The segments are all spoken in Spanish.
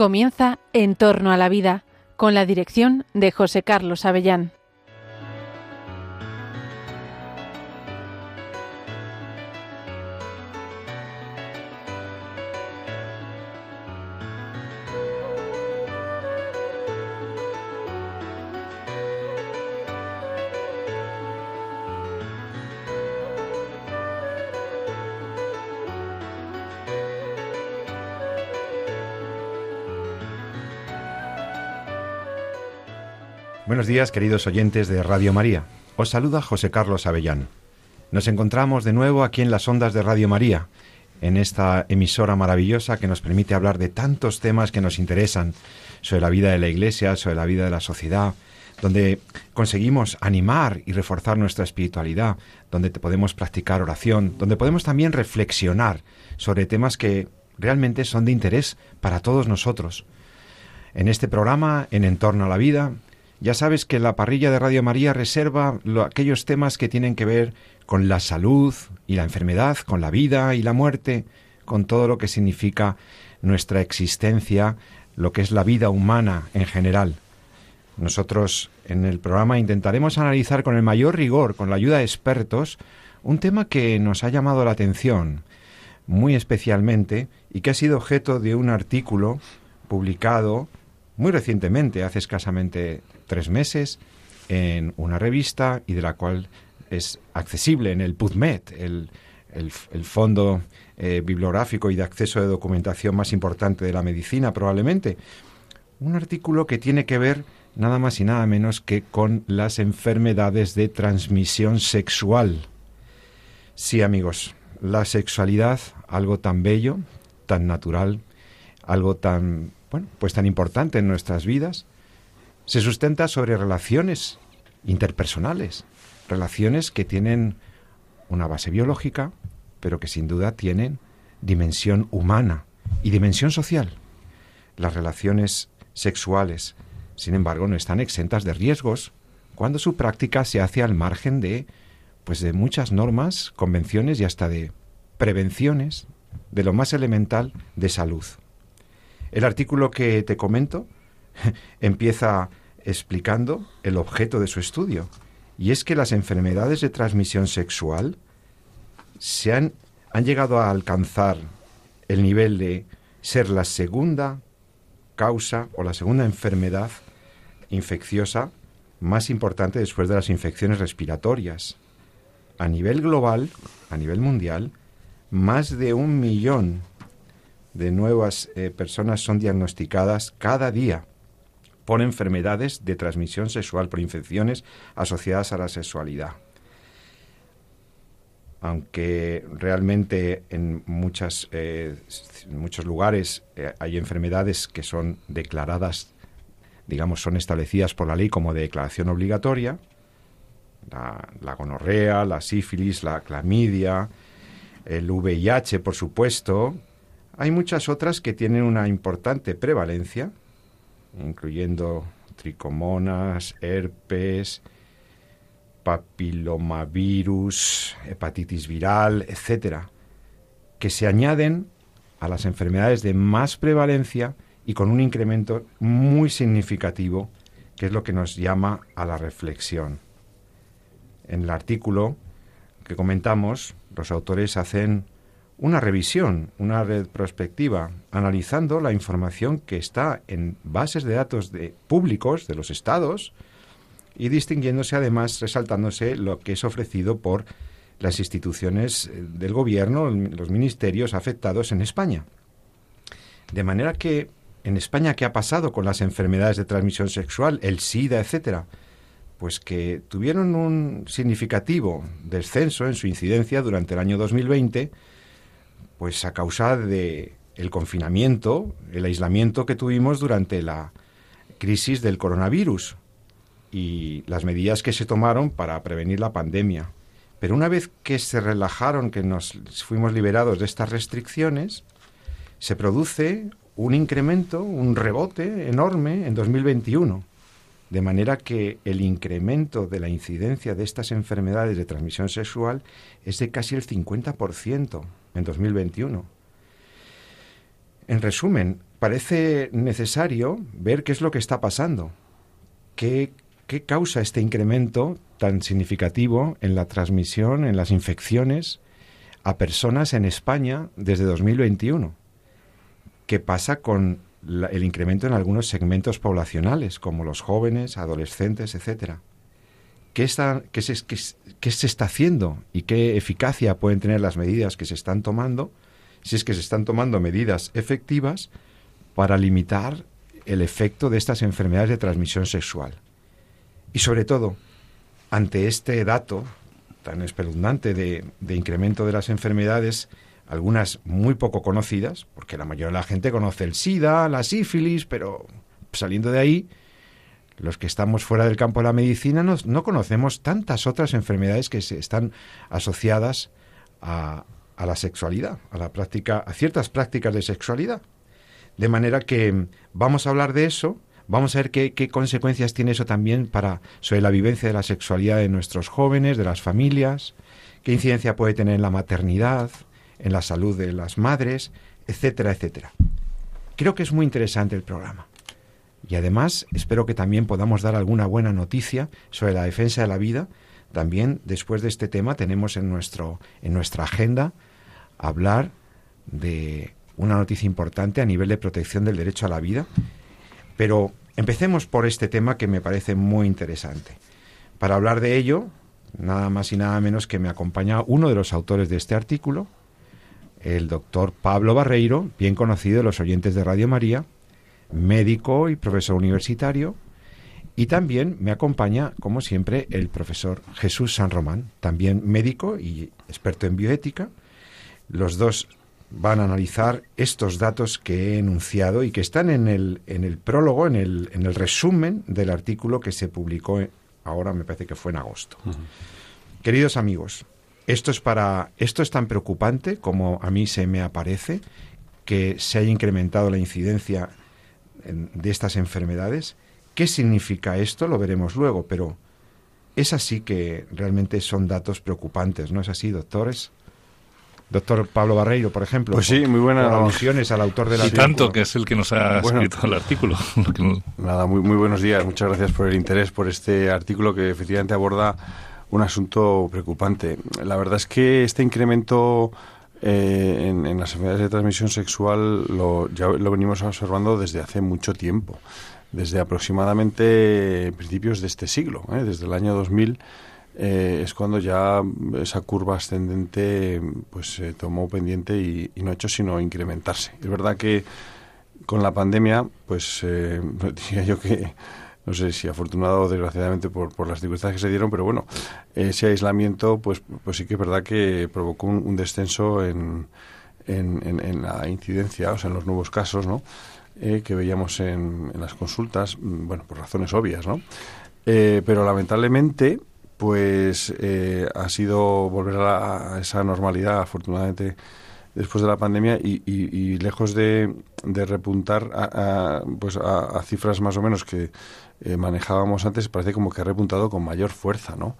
Comienza En torno a la vida, con la dirección de José Carlos Avellán. Días, queridos oyentes de Radio María. Os saluda José Carlos Avellán. Nos encontramos de nuevo aquí en las ondas de Radio María, en esta emisora maravillosa que nos permite hablar de tantos temas que nos interesan sobre la vida de la Iglesia, sobre la vida de la sociedad, donde conseguimos animar y reforzar nuestra espiritualidad, donde podemos practicar oración, donde podemos también reflexionar sobre temas que realmente son de interés para todos nosotros. En este programa, en Entorno a la Vida, ya sabes que la parrilla de Radio María reserva aquellos temas que tienen que ver con la salud y la enfermedad, con la vida y la muerte, con todo lo que significa nuestra existencia, lo que es la vida humana en general. Nosotros en el programa intentaremos analizar con el mayor rigor, con la ayuda de expertos, un tema que nos ha llamado la atención muy especialmente y que ha sido objeto de un artículo publicado muy recientemente, hace escasamente tres meses en una revista y de la cual es accesible en el PubMed, el, fondo eh, bibliográfico y de acceso de documentación más importante de la medicina probablemente. Un artículo que tiene que ver nada más y nada menos que con las enfermedades de transmisión sexual. Sí, amigos, la sexualidad, algo tan bello, tan natural, algo tan, bueno, pues tan importante en nuestras vidas, se sustenta sobre relaciones interpersonales, relaciones que tienen una base biológica, pero que sin duda tienen dimensión humana y dimensión social. Las relaciones sexuales, sin embargo, no están exentas de riesgos cuando su práctica se hace al margen de pues de muchas normas, convenciones y hasta de prevenciones de lo más elemental de salud. El artículo que te comento empieza explicando el objeto de su estudio, y es que las enfermedades de transmisión sexual se han, han llegado a alcanzar el nivel de ser la segunda causa o la segunda enfermedad infecciosa más importante después de las infecciones respiratorias. A nivel global, a nivel mundial, más de un millón de nuevas eh, personas son diagnosticadas cada día por enfermedades de transmisión sexual, por infecciones asociadas a la sexualidad. Aunque realmente en, eh, muchos lugares eh, hay enfermedades que son declaradas, digamos, son establecidas por la ley como de declaración obligatoria, la, la gonorrea, la sífilis, la clamidia, el VIH, por supuesto, hay muchas otras que tienen una importante prevalencia, incluyendo tricomonas, herpes, papilomavirus, hepatitis viral, etcétera, que se añaden a las enfermedades de más prevalencia y con un incremento muy significativo, que es lo que nos llama a la reflexión. En el artículo que comentamos, los autores hacen una revisión, una retrospectiva, analizando la información que está en bases de datos de públicos de los estados y distinguiéndose además, resaltándose lo que es ofrecido por las instituciones eh, del gobierno, los ministerios afectados en España. De manera que en España, ¿qué ha pasado con las enfermedades de transmisión sexual, el SIDA, etcétera? Pues que tuvieron un significativo descenso en su incidencia durante el año 2020 pues a causa de el confinamiento, el aislamiento que tuvimos durante la crisis del coronavirus y las medidas que se tomaron para prevenir la pandemia. Pero una vez que se relajaron, que nos fuimos liberados de estas restricciones, se produce un incremento, un rebote enorme en 2021. De manera que el incremento de la incidencia de estas enfermedades de transmisión sexual es de casi el 50% en 2021. En resumen, parece necesario ver qué es lo que está pasando, qué, qué causa este incremento tan significativo en la transmisión, en las infecciones a personas en España desde 2021. ¿Qué pasa con el incremento en algunos segmentos poblacionales, como los jóvenes, adolescentes, etcétera? ¿Qué, está, qué, se, qué se está haciendo y qué eficacia pueden tener las medidas que se están tomando, si es que se están tomando medidas efectivas para limitar el efecto de estas enfermedades de transmisión sexual? Y sobre todo, ante este dato tan espeluznante de, de incremento de las enfermedades, algunas muy poco conocidas, porque la mayoría de la gente conoce el SIDA, la sífilis, pero saliendo de ahí, los que estamos fuera del campo de la medicina no, no conocemos tantas otras enfermedades que se están asociadas a, a, la sexualidad, a la práctica, a ciertas prácticas de sexualidad. De manera que vamos a hablar de eso, vamos a ver qué, qué consecuencias tiene eso también para sobre la vivencia de la sexualidad de nuestros jóvenes, de las familias, qué incidencia puede tener en la maternidad, en la salud de las madres, etcétera, etcétera. Creo que es muy interesante el programa. Y además espero que también podamos dar alguna buena noticia sobre la defensa de la vida. También después de este tema tenemos en, nuestro, en nuestra agenda hablar de una noticia importante a nivel de protección del derecho a la vida. Pero empecemos por este tema que me parece muy interesante. Para hablar de ello, nada más y nada menos que me acompaña uno de los autores de este artículo, el doctor Pablo Barreiro, bien conocido de los oyentes de Radio María, médico y profesor universitario, y también me acompaña, como siempre, el profesor Jesús San Román, también médico y experto en bioética. Los dos van a analizar estos datos que he enunciado y que están en el, en el prólogo, en el, en el resumen del artículo que se publicó ahora, me parece que fue en agosto. Queridos amigos, esto es para esto es tan preocupante como a mí se me aparece que se haya incrementado la incidencia de estas enfermedades. ¿Qué significa esto? Lo veremos luego, pero es así que realmente son datos preocupantes, ¿no es así, doctores? Doctor Pablo Barreiro, por ejemplo. Pues sí, muy buenas alusiones al autor del artículo. Y tanto, que es el que nos ha escrito el artículo. Nada, muy, muy buenos días. Muchas gracias por el interés por este artículo que efectivamente aborda un asunto preocupante. La verdad es que este incremento eh, en, las enfermedades de transmisión sexual lo, ya lo venimos observando desde hace mucho tiempo, desde aproximadamente principios de este siglo, ¿eh? desde el año 2000. Eh, es cuando ya esa curva ascendente pues se tomó pendiente y, no ha hecho sino incrementarse. Es verdad que con la pandemia, pues diría yo que no sé si afortunado o desgraciadamente por, por las circunstancias que se dieron, pero bueno, ese aislamiento, pues, pues sí que es verdad que provocó un, descenso en, en, la incidencia, o sea, en los nuevos casos, ¿no? Eh, que veíamos en, las consultas, mm, bueno, por razones obvias, ¿no? Eh, pero lamentablemente, pues eh, ha sido volver a, esa normalidad, afortunadamente, después de la pandemia y, lejos de, de repuntar a, pues a, cifras más o menos que eh, manejábamos antes, parece como que ha repuntado con mayor fuerza, ¿no?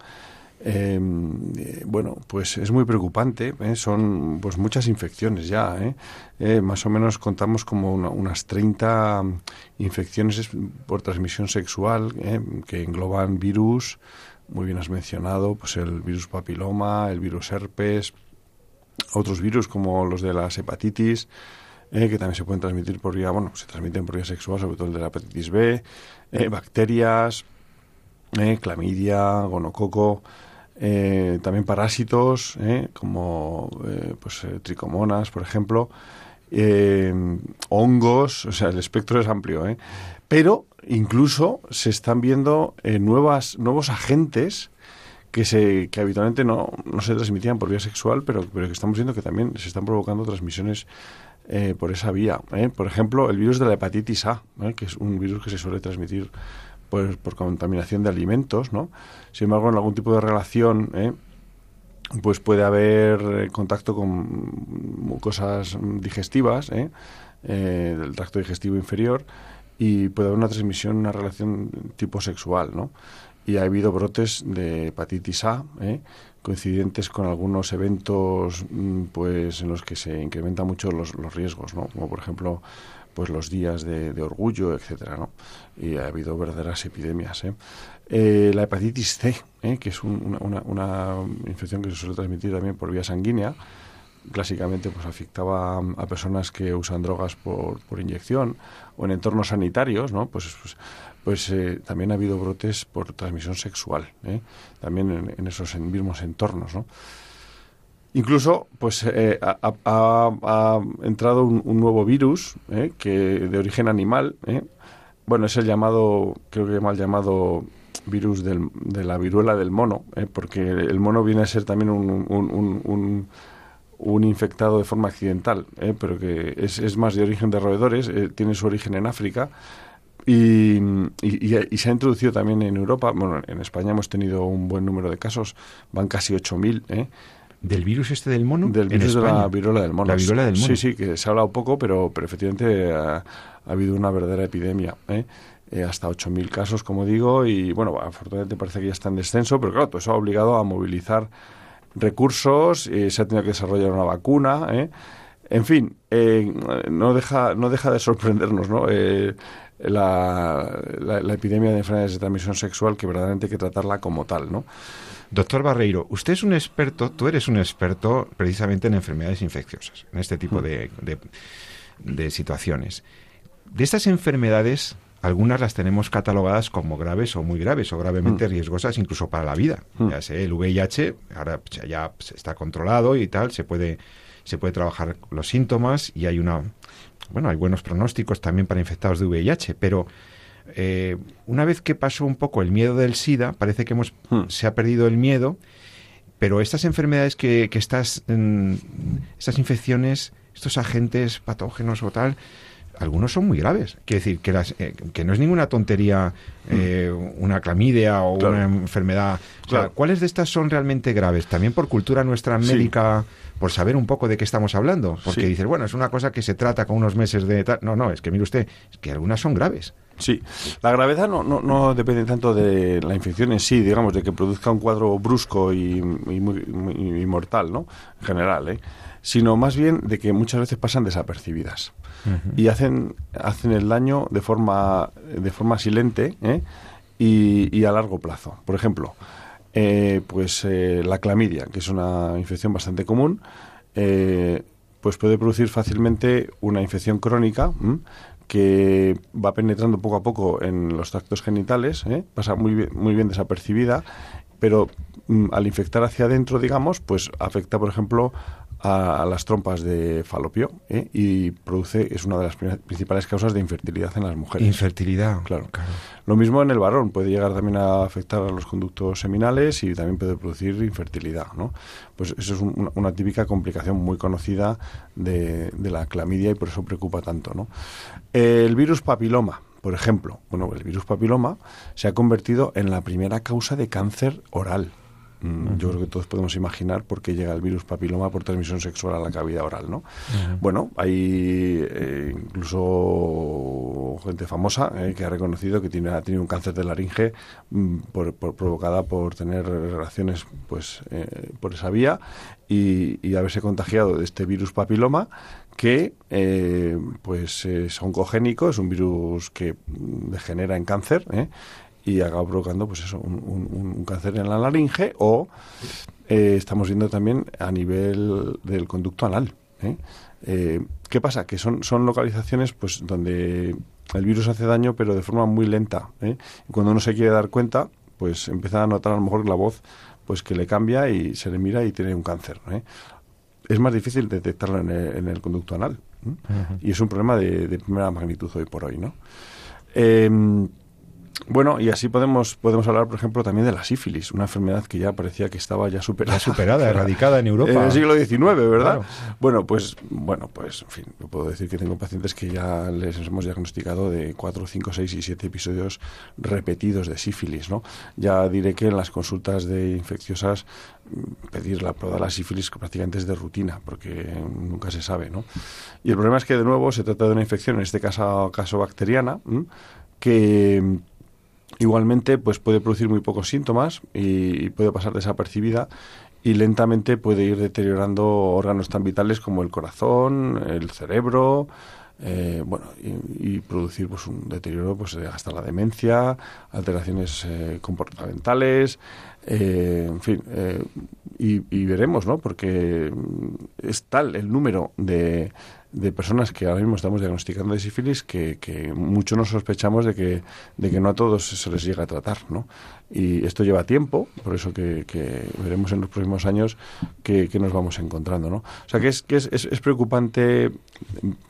Em, eh, bueno, pues es muy preocupante. ¿eh? Son pues muchas infecciones ya. más o menos contamos como unas 30 infecciones por transmisión sexual que engloban virus. Muy bien has mencionado, pues el virus papiloma, el virus herpes, otros virus como los de las hepatitis, que también se pueden transmitir por vía, bueno, se transmiten por vía sexual, sobre todo el de la hepatitis B, eh, bacterias, eh, clamidia, gonococo, eh, también parásitos, como pues, tricomonas, por ejemplo, hongos, o sea, el espectro es amplio, pero incluso se están viendo nuevas, nuevos agentes que, se, que habitualmente no, no se transmitían por vía sexual, pero, pero que estamos viendo que también se están provocando transmisiones eh, por esa vía. ¿eh? Por ejemplo, el virus de la hepatitis A, ¿eh? que es un virus que se suele transmitir pues, por contaminación de alimentos. ¿no? Sin embargo, en algún tipo de relación pues puede haber contacto con cosas digestivas del tracto digestivo inferior y puede haber una transmisión, una relación tipo sexual. ¿no? Y ha habido brotes de hepatitis A, ¿eh? coincidentes con algunos eventos mm, pues en los que se incrementan mucho los, los riesgos, ¿no? como por ejemplo pues los días de, orgullo, etcétera, ¿no? Y ha habido verdaderas epidemias. ¿eh? Eh, la hepatitis C, ¿eh? que es una, una, infección que se suele transmitir también por vía sanguínea, clásicamente pues afectaba a, personas que usan drogas por, por, inyección o en entornos sanitarios, ¿no? Pues, pues, pues también ha habido brotes por transmisión sexual, también en, en, esos mismos entornos, ¿no? Incluso, pues eh, ha, entrado un, nuevo virus eh, que de origen animal. Eh. Bueno, es el llamado, creo que mal llamado virus del, de la viruela del mono, porque el mono viene a ser también un, un, infectado de forma accidental, pero que es, es, más de origen de roedores, tiene su origen en África. Y, y, y, se ha introducido también en Europa. Bueno, en España hemos tenido un buen número de casos, van casi 8.000. ¿eh? ¿Del virus este del mono? Del virus de la viruela del mono. La viruela del mono. Sí, sí, que se ha hablado poco, pero, pero efectivamente ha, habido una verdadera epidemia. ¿eh? Eh, hasta 8.000 casos, como digo, y bueno, afortunadamente parece que ya está en descenso, pero claro, todo eso ha obligado a movilizar recursos, y se ha tenido que desarrollar una vacuna. ¿eh? En fin, eh, no, deja, no deja de sorprendernos, ¿no? La, la, la, epidemia de enfermedades de transmisión sexual que verdaderamente hay que tratarla como tal, ¿no? Doctor Barreiro, usted es un experto, tú eres un experto precisamente en enfermedades infecciosas, en este tipo mm. de, situaciones. De estas enfermedades, algunas las tenemos catalogadas como graves o muy graves o gravemente mm. riesgosas incluso para la vida. Mm. Ya sé, el VIH ahora ya está controlado y tal, se puede se puede trabajar los síntomas y hay una bueno, hay buenos pronósticos también para infectados de VIH, pero eh, una vez que pasó un poco el miedo del SIDA, parece que hemos, hmm. se ha perdido el miedo, pero estas enfermedades que, que estas, estas infecciones, estos agentes patógenos o tal, algunos son muy graves. Quiere decir que, las, eh, que no es ninguna tontería. Eh, una clamidia o una enfermedad. ¿Cuáles de estas son realmente graves? También por cultura nuestra médica, por saber un poco de qué estamos hablando. Porque dices, bueno, es una cosa que se trata con unos meses de... No, no, es que mire usted, es que algunas son graves. Sí, la gravedad no, no, no, depende tanto de la infección en sí, digamos, de que produzca un cuadro brusco y, muy, mortal, ¿no? En general, ¿eh? Sino más bien de que muchas veces pasan desapercibidas y hacen, hacen el daño de forma, de forma silente ¿eh? Y, a largo plazo. Por ejemplo, eh, pues eh, la clamidia, que es una infección bastante común, pues puede producir fácilmente una infección crónica que va penetrando poco a poco en los tractos genitales, ¿eh? pasa muy bien, muy bien desapercibida, pero mm, al infectar hacia adentro, digamos, pues afecta, por ejemplo, a, las trompas de falopio ¿eh? y produce, es una de las principales causas de infertilidad en las mujeres. Infertilidad, claro. Lo mismo en el varón, puede llegar también a afectar a los conductos seminales y también puede producir infertilidad, ¿no? Pues eso es una, típica complicación muy conocida de, de, la clamidia y por eso preocupa tanto, ¿no? El virus papiloma, por ejemplo, bueno, el virus papiloma se ha convertido en la primera causa de cáncer oral Mm, yo creo que todos podemos imaginar por qué llega el virus papiloma por transmisión sexual a la cavidad oral, ¿no? Bueno, hay eh, incluso gente famosa eh, que ha reconocido que tiene, ha tenido un cáncer de laringe mm, por, provocada por tener relaciones pues eh, por esa vía y, haberse contagiado de este virus papiloma que pues es oncogénico, es un virus que degenera en cáncer y acaba provocando pues eso un, cáncer en la laringe o eh, estamos viendo también a nivel del conducto anal ¿eh? Eh, qué pasa que son son localizaciones pues donde el virus hace daño pero de forma muy lenta y cuando uno se quiere dar cuenta pues empieza a notar a lo mejor la voz pues que le cambia y se le mira y tiene un cáncer es más difícil detectarlo en el, conducto anal y es un problema de, de, primera magnitud hoy por hoy no em, bueno, y así podemos, podemos hablar, por ejemplo, también de la sífilis, una enfermedad que ya parecía que estaba ya superada. superada, erradicada en Europa. En el siglo XIX, ¿verdad? Bueno, pues, bueno, pues, en fin, puedo decir que tengo pacientes que ya les hemos diagnosticado de 4, 5, 6 y 7 episodios repetidos de sífilis, ¿no? Ya diré que en las consultas de infecciosas pedir la prueba de la sífilis prácticamente es de rutina, porque nunca se sabe, ¿no? Y el problema es que, de nuevo, se trata de una infección, en este caso, caso bacteriana, que igualmente pues puede producir muy pocos síntomas y, puede pasar desapercibida y lentamente puede ir deteriorando órganos tan vitales como el corazón, el cerebro, eh, bueno, y, producir pues un deterioro pues hasta la demencia, alteraciones eh, comportamentales, eh, en fin, y, y, veremos, ¿no? Porque es tal el número de, de personas que ahora mismo estamos diagnosticando de sífilis que, que mucho nos sospechamos de que, de que no a todos se les llega a tratar, ¿no? Y esto lleva tiempo, por eso que, veremos en los próximos años qué nos vamos encontrando, ¿no? O sea que es, que es, es, preocupante,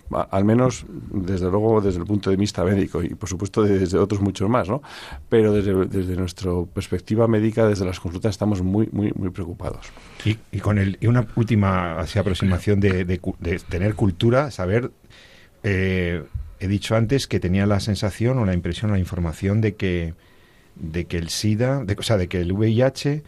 al menos desde luego desde el punto de vista médico y por supuesto desde otros muchos más, ¿no? Pero desde, desde nuestra perspectiva médica, desde las consultas, estamos muy, muy, muy preocupados. Y, y con el, y una última aproximación de, de, de tener cultura, saber... Eh, he dicho antes que tenía la sensación o la impresión o la información de que de que el SIDA, de, o sea, de que el VIH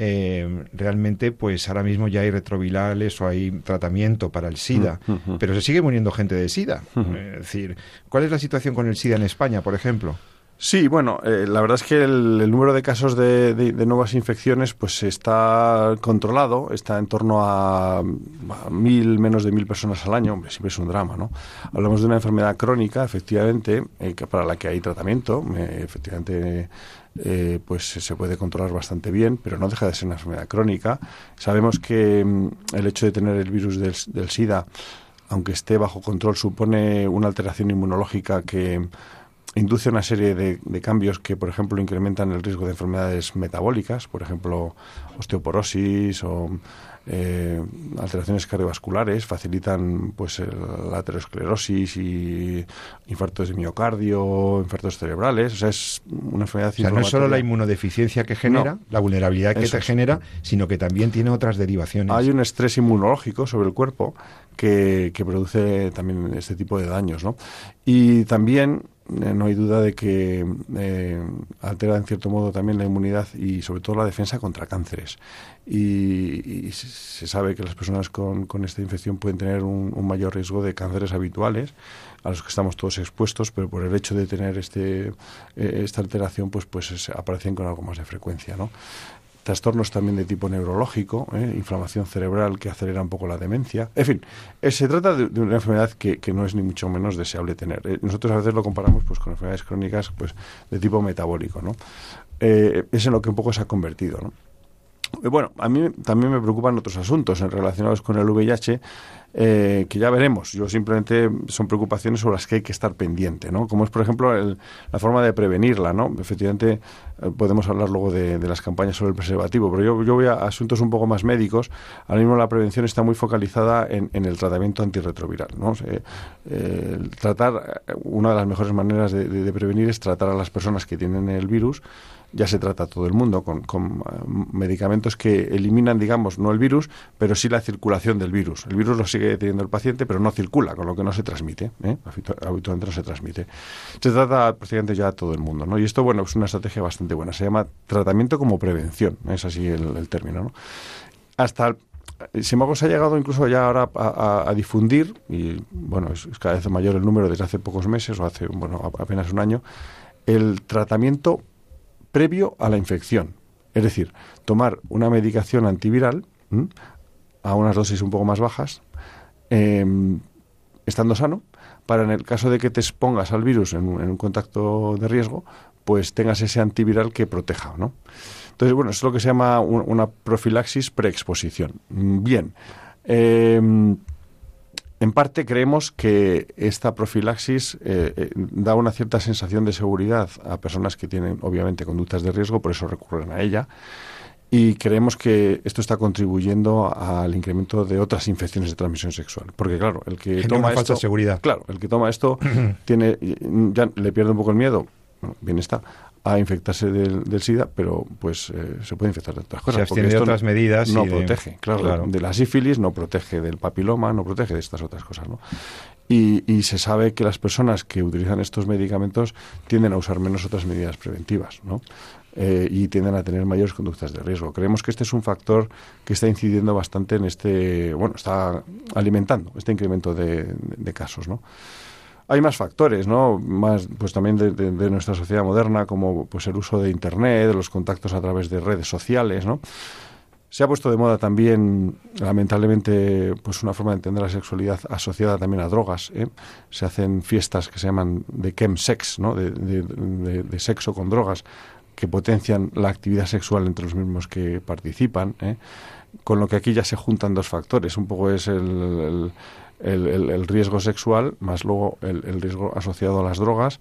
eh, realmente, pues ahora mismo ya hay retrovirales o hay tratamiento para el SIDA, mm, pero se sigue muriendo gente de SIDA. Es decir, ¿cuál es la situación con el SIDA en España, por ejemplo? Sí, bueno, eh, la verdad es que el, número de casos de, nuevas infecciones pues está controlado, está en torno a, mil, menos de mil personas al año, hombre, siempre es un drama, ¿no? Hablamos de una enfermedad crónica, efectivamente, eh, para la que hay tratamiento, eh, efectivamente pues se puede controlar bastante bien, pero no deja de ser una enfermedad crónica. Sabemos que mm, el hecho de tener el virus del, del SIDA, aunque esté bajo control, supone una alteración inmunológica que induce una serie de, cambios que, por ejemplo, incrementan el riesgo de enfermedades metabólicas, por ejemplo, osteoporosis o eh, alteraciones cardiovasculares, facilitan pues la aterosclerosis y infartos de miocardio, infartos cerebrales. O sea, es una enfermedad. O sea, no es solo la inmunodeficiencia que genera, la vulnerabilidad que se genera, sino que también tiene otras derivaciones. Hay un estrés inmunológico sobre el cuerpo que, que produce también este tipo de daños, ¿no? Y también no hay duda de que eh, altera en cierto modo también la inmunidad y sobre todo la defensa contra cánceres. Y, se sabe que las personas con, con esta infección pueden tener un, mayor riesgo de cánceres habituales a los que estamos todos expuestos, pero por el hecho de tener este, eh, esta alteración, pues, pues aparecen con algo más de frecuencia. ¿no? Trastornos también de tipo neurológico, ¿eh? inflamación cerebral que acelera un poco la demencia. En fin, eh, se trata de, una enfermedad que, no es ni mucho menos deseable tener. Eh, nosotros a veces lo comparamos pues, con enfermedades crónicas pues, de tipo metabólico. ¿no? es en lo que un poco se ha convertido. ¿no? Bueno, a mí también me preocupan otros asuntos relacionados con el VIH, eh, que ya veremos. Yo simplemente son preocupaciones sobre las que hay que estar pendiente, ¿no? Como es, por ejemplo, la forma de prevenirla, ¿no? Efectivamente, eh, podemos hablar luego de, las campañas sobre el preservativo, pero yo, yo voy a asuntos un poco más médicos. Ahora mismo la prevención está muy focalizada en, el tratamiento antirretroviral, ¿no? Eh, tratar, una de las mejores maneras de prevenir es tratar a las personas que tienen el virus ya se trata todo el mundo con, eh, medicamentos que eliminan, digamos, no el virus, pero sí la circulación del virus. El virus lo sigue teniendo el paciente, pero no circula, con lo que no se transmite. ¿eh? Habitualmente no se transmite. Se trata prácticamente ya a todo el mundo. ¿no? Y esto, bueno, es una estrategia bastante buena. Se llama tratamiento como prevención. Es así el, término. ¿no? Hasta sin embargo, se ha llegado incluso ya ahora a, difundir, y bueno, es, cada vez mayor el número desde hace pocos meses o hace, bueno, apenas un año, el tratamiento previo a la infección. Es decir, tomar una medicación antiviral a unas dosis un poco más bajas, em, estando sano, para en el caso de que te expongas al virus en un, contacto de riesgo, pues tengas ese antiviral que proteja, ¿no? Entonces, bueno, es lo que se llama una profilaxis preexposición. Bien. Eh, en parte creemos que esta profilaxis eh, eh, da una cierta sensación de seguridad a personas que tienen obviamente conductas de riesgo, por eso recurren a ella. Y creemos que esto está contribuyendo al incremento de otras infecciones de transmisión sexual. Porque claro, el que toma esto, seguridad. Claro, el que toma esto tiene ya le pierde un poco el miedo. bien está a infectarse del, SIDA, pero pues eh, se puede infectar de otras cosas. Se de otras medidas. No protege, claro, De la sífilis, no protege del papiloma, no protege de estas otras cosas, ¿no? Y, y, se sabe que las personas que utilizan estos medicamentos tienden a usar menos otras medidas preventivas, ¿no? Eh, y tienden a tener mayores conductas de riesgo. Creemos que este es un factor que está incidiendo bastante en este, bueno, está alimentando este incremento de, de casos, ¿no? Hay más factores, ¿no? Más, pues también de, nuestra sociedad moderna, como pues el uso de Internet, los contactos a través de redes sociales, ¿no? Se ha puesto de moda también, lamentablemente, pues una forma de entender la sexualidad asociada también a drogas. ¿eh? Se hacen fiestas que se llaman de chemsex, ¿no? De, de, sexo con drogas, que potencian la actividad sexual entre los mismos que participan. ¿eh? Con lo que aquí ya se juntan dos factores. Un poco es el, riesgo sexual, más luego el, riesgo asociado a las drogas,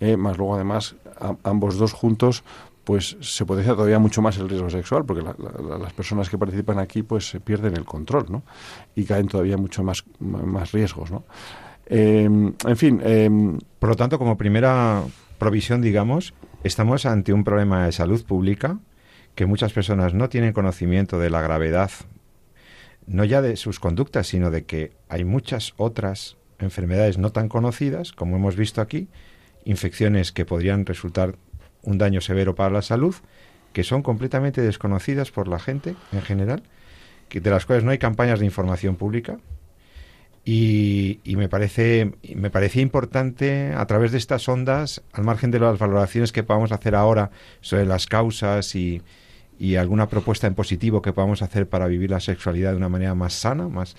¿eh? más luego además ambos dos juntos pues se potencia todavía mucho más el riesgo sexual, porque las personas que participan aquí pues se pierden el control, ¿no? Y caen todavía mucho más, más riesgos, ¿no? Em, en fin. Em, Por lo tanto, como primera provisión, digamos, estamos ante un problema de salud pública que muchas personas no tienen conocimiento de la gravedad, no ya de sus conductas, sino de que hay muchas otras enfermedades no tan conocidas, como hemos visto aquí, infecciones que podrían resultar un daño severo para la salud, que son completamente desconocidas por la gente en general, que de las cuales no hay campañas de información pública. Y, me parece me parecía importante a través de estas ondas, al margen de las valoraciones que podamos hacer ahora sobre las causas y, y alguna propuesta en positivo que podamos hacer para vivir la sexualidad de una manera más sana, más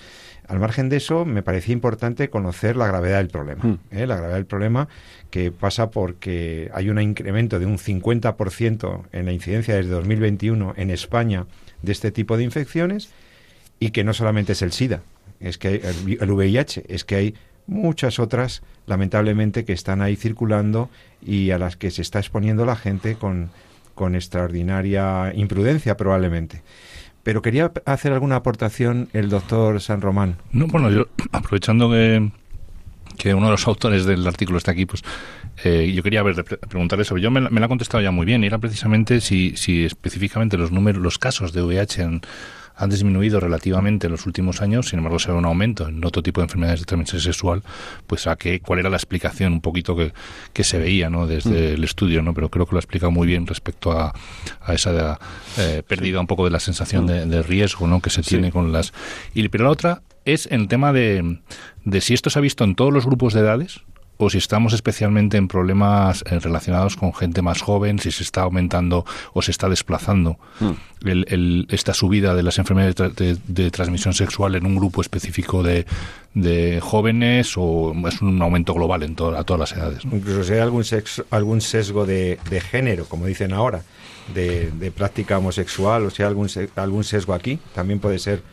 al margen de eso, me parecía importante conocer la gravedad del problema. Hmm. ¿eh? La gravedad del problema que pasa porque hay un incremento de un 50% en la incidencia desde 2021 en España de este tipo de infecciones y que no solamente es el SIDA, es que hay el, VIH, es que hay muchas otras, lamentablemente, que están ahí circulando y a las que se está exponiendo la gente con, con extraordinaria imprudencia probablemente. Pero quería hacer alguna aportación el doctor San Román. No, bueno, yo aprovechando que, que uno de los autores del artículo está aquí, pues eh, yo quería ver, preguntarle sobre. Yo me, me, la ha contestado ya muy bien, era precisamente si, si específicamente los números, los casos de VIH en han disminuido relativamente en los últimos años, sin embargo se ve un aumento en otro tipo de enfermedades de transmisión sexual, pues a qué, cuál era la explicación un poquito que, que se veía ¿no? desde mm. el estudio, ¿no? pero creo que lo ha explicado muy bien respecto a, a esa eh, pérdida un poco de la sensación de, de riesgo ¿no? que se tiene con las... Y, pero la otra es el tema de, de si esto se ha visto en todos los grupos de edades, o si estamos especialmente en problemas eh, relacionados con gente más joven, si se está aumentando o se está desplazando hmm. el, esta subida de las enfermedades de, transmisión sexual en un grupo específico de, jóvenes o es un aumento global en a todas las edades. Incluso si hay algún, sexo, algún sesgo de, género, como dicen ahora, de, práctica homosexual o si hay algún, algún sesgo aquí, también puede ser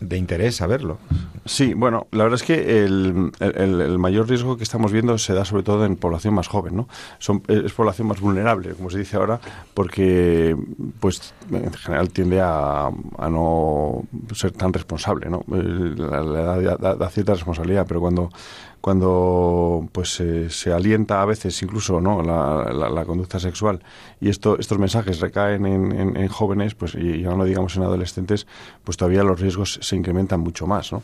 de interés saberlo. Sí, bueno, la verdad es que el, el, mayor riesgo que estamos viendo se da sobre todo en población más joven, ¿no? Son, es población más vulnerable, como se dice ahora, porque pues en general tiende a, a no ser tan responsable, ¿no? La, edad da, cierta responsabilidad, pero cuando cuando pues se alienta a veces incluso no la, conducta sexual y esto estos mensajes recaen en, jóvenes pues y, ya no digamos en adolescentes pues todavía los riesgos se incrementan mucho más ¿no?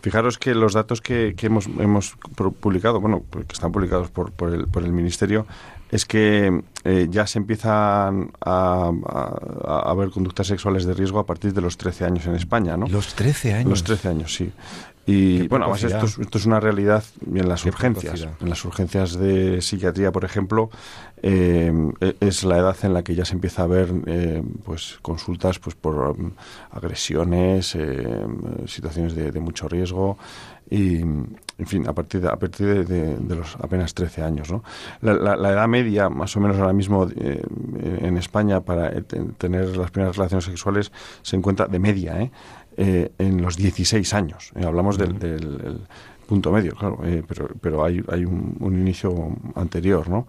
fijaros que los datos que, hemos, hemos publicado bueno pues, que están publicados por, por, el, por el ministerio es que eh, ya se empiezan a, a, ver conductas sexuales de riesgo a partir de los 13 años en España, ¿no? Los 13 años. Los 13 años, sí. Y bueno, además esto es, esto es, una realidad en las urgencias. En las urgencias de psiquiatría, por ejemplo, eh, e, es la edad en la que ya se empieza a ver eh, pues consultas pues por um, agresiones, eh, situaciones de, mucho riesgo y, en fin, a partir de, a partir de, los apenas 13 años. ¿no? La, edad media, más o menos ahora mismo en España, para tener las primeras relaciones sexuales se encuentra de media, ¿eh? Eh, en los 16 años. Eh, hablamos del, punto medio, claro, eh, pero, pero hay, hay un, inicio anterior, ¿no?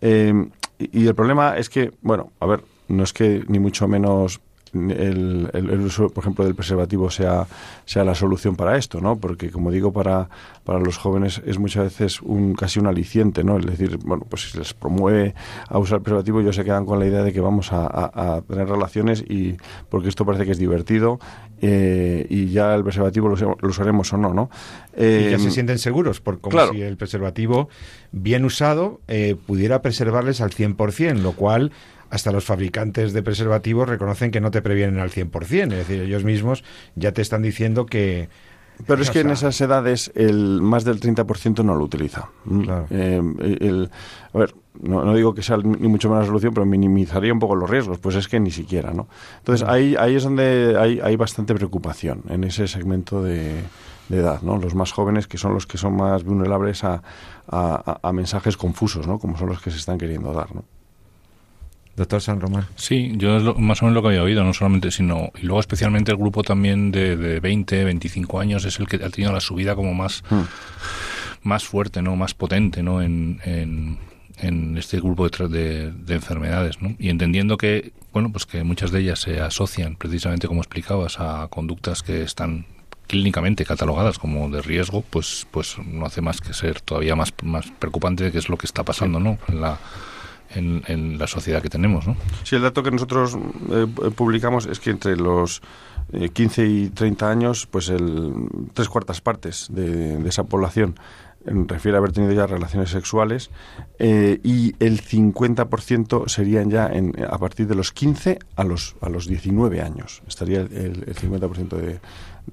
y, el problema es que, bueno, a ver, no es que ni mucho menos el, el, uso, por ejemplo, del preservativo sea, sea la solución para esto, ¿no? Porque, como digo, para, para los jóvenes es muchas veces un casi un aliciente, ¿no? Es decir, bueno, pues si les promueve a usar el preservativo, ellos se quedan con la idea de que vamos a, tener relaciones y porque esto parece que es divertido eh, y ya el preservativo lo, usaremos o no, ¿no? y ya se em, sienten seguros, por, como si el preservativo bien usado eh, pudiera preservarles al 100%, lo cual hasta los fabricantes de preservativos reconocen que no te previenen al 100%, es decir, ellos mismos ya te están diciendo que Pero es que en esas edades el más del 30% no lo utiliza. Mm. Eh, a ver, no, digo que sea ni mucho menos solución, pero minimizaría un poco los riesgos. Pues es que ni siquiera, ¿no? Entonces ahí, ahí es donde hay, hay bastante preocupación en ese segmento de, edad, ¿no? Los más jóvenes que son los que son más vulnerables a, a, mensajes confusos, ¿no? Como son los que se están queriendo dar, ¿no? Doctor San Román. Sí, yo es más o menos lo que había oído, no solamente, sino, y luego especialmente el grupo también de, de 20, 25 años es el que ha tenido la subida como más, hmm. más fuerte, ¿no? Más potente, ¿no? En, en, este grupo de, de, enfermedades, ¿no? Y entendiendo que, bueno, pues que muchas de ellas se asocian, precisamente como explicabas, a conductas que están clínicamente catalogadas como de riesgo, pues, pues no hace más que ser todavía más, más preocupante de qué es lo que está pasando, ¿no? En la, en, la sociedad que tenemos. ¿no? Sí, el dato que nosotros eh, publicamos es que entre los 15 eh, y 30 años, pues el tres cuartas partes de, esa población refiere a haber tenido ya relaciones sexuales eh, y el 50% serían ya en, a partir de los 15 a los, a los 19 años. Estaría el, 50% de,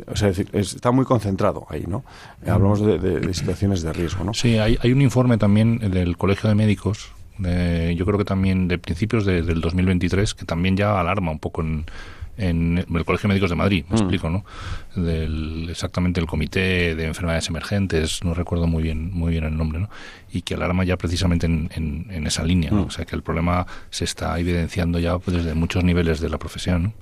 o sea, decir, está muy concentrado ahí, ¿no? Hablamos de, situaciones de riesgo, ¿no? Sí, hay, hay un informe también del Colegio de Médicos yo creo que también de principios del 2023, que también ya alarma un poco en, en el Colegio de Médicos de Madrid, me mm. explico, ¿no? Del, exactamente el Comité de Enfermedades Emergentes, no recuerdo muy bien muy bien el nombre, ¿no? Y que alarma ya precisamente en, en, esa línea, ¿no? Mm. O sea, que el problema se está evidenciando ya pues, desde muchos niveles de la profesión, ¿no?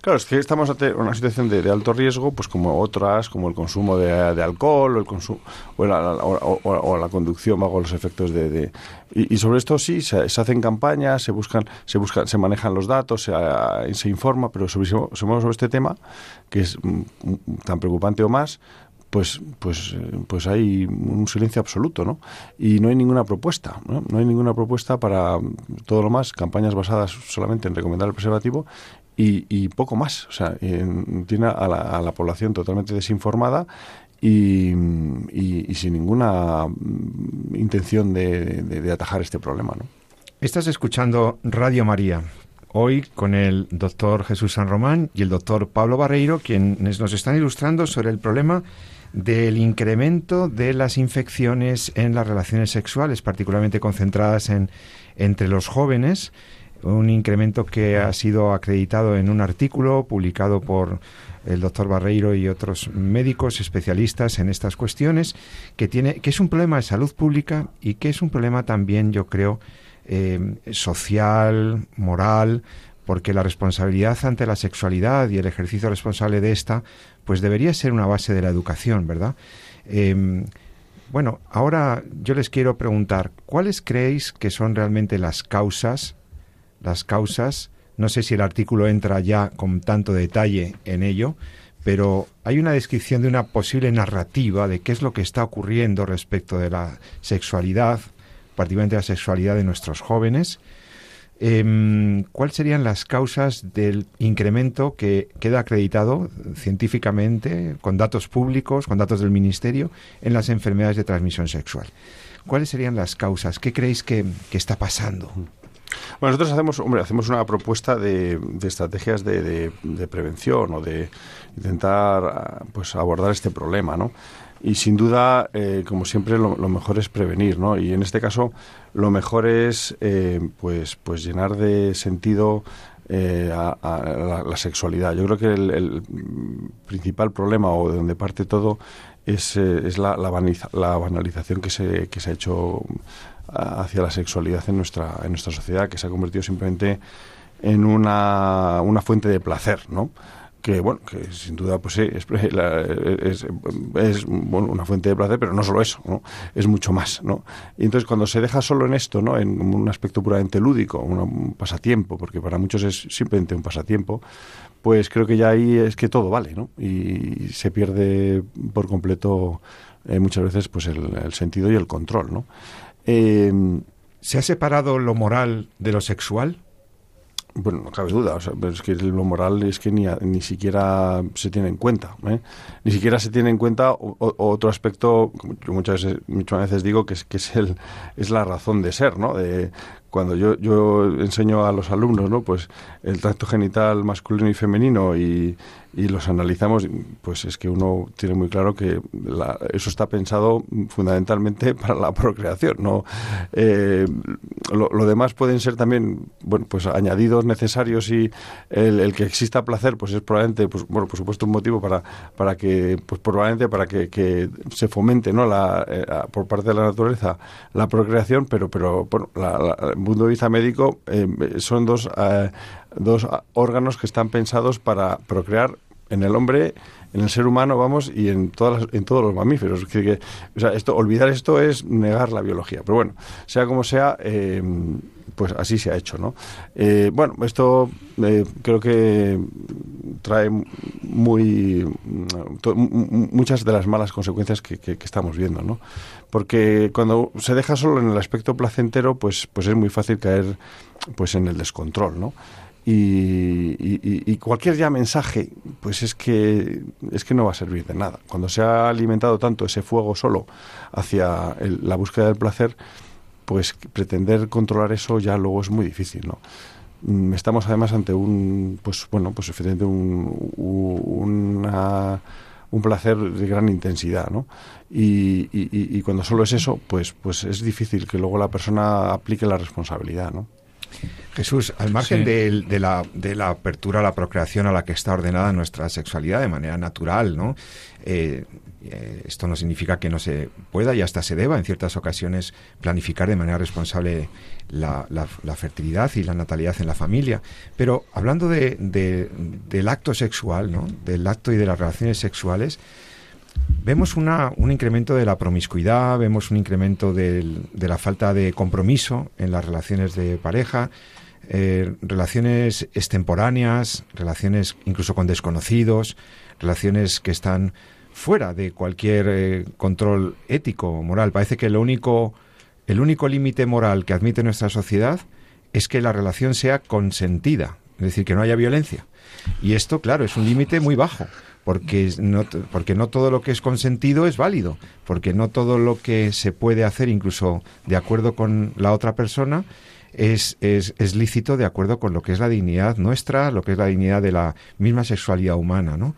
Claro, es que estamos ante una situación de, alto riesgo, pues como otras, como el consumo de, alcohol o el consumo o la, o, la conducción bajo los efectos de, y, sobre esto sí se, hacen campañas, se buscan, se buscan, se manejan los datos, se, se informa, pero sobre, sobre este tema que es mm, mm, tan preocupante o más, pues, pues, pues hay un silencio absoluto, ¿no? Y no hay ninguna propuesta, ¿no? No hay ninguna propuesta para todo lo más, campañas basadas solamente en recomendar el preservativo y, poco más. O sea, tiene a la, población totalmente desinformada y, sin ninguna mm, intención de, atajar este problema. ¿no? Estás escuchando Radio María. Hoy con el doctor Jesús San Román y el doctor Pablo Barreiro, quienes nos están ilustrando sobre el problema del incremento de las infecciones en las relaciones sexuales, particularmente concentradas en, entre los jóvenes, un incremento que ha sido acreditado en un artículo publicado por el doctor Barreiro y otros médicos especialistas en estas cuestiones, que, tiene, que es un problema de salud pública y que es un problema también, yo creo, eh, social, moral, porque la responsabilidad ante la sexualidad y el ejercicio responsable de esta, pues debería ser una base de la educación, ¿verdad? Eh, bueno, ahora yo les quiero preguntar, ¿cuáles creéis que son realmente las causas las causas. No sé si el artículo entra ya con tanto detalle en ello, pero hay una descripción de una posible narrativa de qué es lo que está ocurriendo respecto de la sexualidad, particularmente la sexualidad de nuestros jóvenes. Eh, ¿Cuáles serían las causas del incremento que queda acreditado científicamente, con datos públicos, con datos del Ministerio, en las enfermedades de transmisión sexual? ¿Cuáles serían las causas? ¿Qué creéis que está pasando? Bueno, nosotros hacemos, hombre, hacemos una propuesta de, estrategias de, prevención o de intentar ah, pues abordar este problema, ¿no? Y sin duda, eh, como siempre, lo, mejor es prevenir, ¿no? Y en este caso, lo mejor es, eh, pues, pues llenar de sentido eh, la, sexualidad. Yo creo que el, principal problema o de donde parte todo es, es la, la, banalización que se, que se ha hecho hacia la sexualidad en nuestra, en nuestra sociedad, que se ha convertido simplemente en una, una fuente de placer, ¿no? Que bueno que sin duda pues sí, es, es, una fuente de placer pero no solo eso ¿no? es mucho más no y entonces cuando se deja solo en esto no en un aspecto puramente lúdico un, pasatiempo porque para muchos es simplemente un pasatiempo pues creo que ya ahí es que todo vale no y se pierde por completo eh, muchas veces pues el, el, sentido y el control no eh, ¿Se ha separado lo moral de lo sexual? Bueno, no cabe duda, pero es que lo moral es que ni, ni siquiera se tiene en cuenta. ¿eh? Ni siquiera se tiene en cuenta otro aspecto, yo muchas veces, muchas veces digo que es, que es, el, es la razón de ser, ¿no? De cuando yo, yo enseño a los alumnos, ¿no? Pues el tracto genital masculino y femenino y, y los analizamos, pues es que uno tiene muy claro que eso está pensado fundamentalmente para la procreación. No, eh, lo, demás pueden ser también, bueno, pues añadidos necesarios y el, que exista placer, pues es probablemente, pues bueno, por supuesto un motivo para para que, pues probablemente para que, se fomente, ¿no? La, eh, por parte de la naturaleza la procreación, pero pero bueno, la, el mundo de vista médico eh, son dos dos órganos que están pensados para procrear en el hombre, en el ser humano, vamos, y en todas en todos los mamíferos. Que, olvidar esto es negar la biología. Pero bueno, sea como sea, eh, pues así se ha hecho, ¿no? Eh, bueno, esto eh, creo que trae muy muchas de las malas consecuencias que, que, que, estamos viendo, ¿no? Porque cuando se deja solo en el aspecto placentero, pues, pues es muy fácil caer pues en el descontrol, ¿no? Y, cualquier ya mensaje, pues es que, es que no va a servir de nada. Cuando se ha alimentado tanto ese fuego solo hacia la búsqueda del placer, pues pretender controlar eso ya luego es muy difícil, ¿no? Mm, estamos además ante un, pues bueno, pues efectivamente un, un placer de gran intensidad, ¿no? Y, y, cuando solo es eso, pues, pues es difícil que luego la persona aplique la responsabilidad, ¿no? Jesús, al margen de, la, de, la, apertura a la procreación a la que está ordenada nuestra sexualidad de manera natural, ¿no? Eh, eh, esto no significa que no se pueda y hasta se deba en ciertas ocasiones planificar de manera responsable la, fertilidad y la natalidad en la familia. Pero hablando de, del acto sexual, ¿no? del acto y de las relaciones sexuales, vemos una, un incremento de la promiscuidad, vemos un incremento de la falta de compromiso en las relaciones de pareja, eh, relaciones extemporáneas, relaciones incluso con desconocidos, relaciones que están fuera de cualquier eh, control ético o moral. Parece que lo único, el único límite moral que admite nuestra sociedad es que la relación sea consentida, es decir, que no haya violencia. Y esto, claro, es un límite muy bajo porque no, porque no todo lo que es consentido es válido, porque no todo lo que se puede hacer, incluso de acuerdo con la otra persona, es, es, es, lícito de acuerdo con lo que es la dignidad nuestra, lo que es la dignidad de la misma sexualidad humana, ¿no?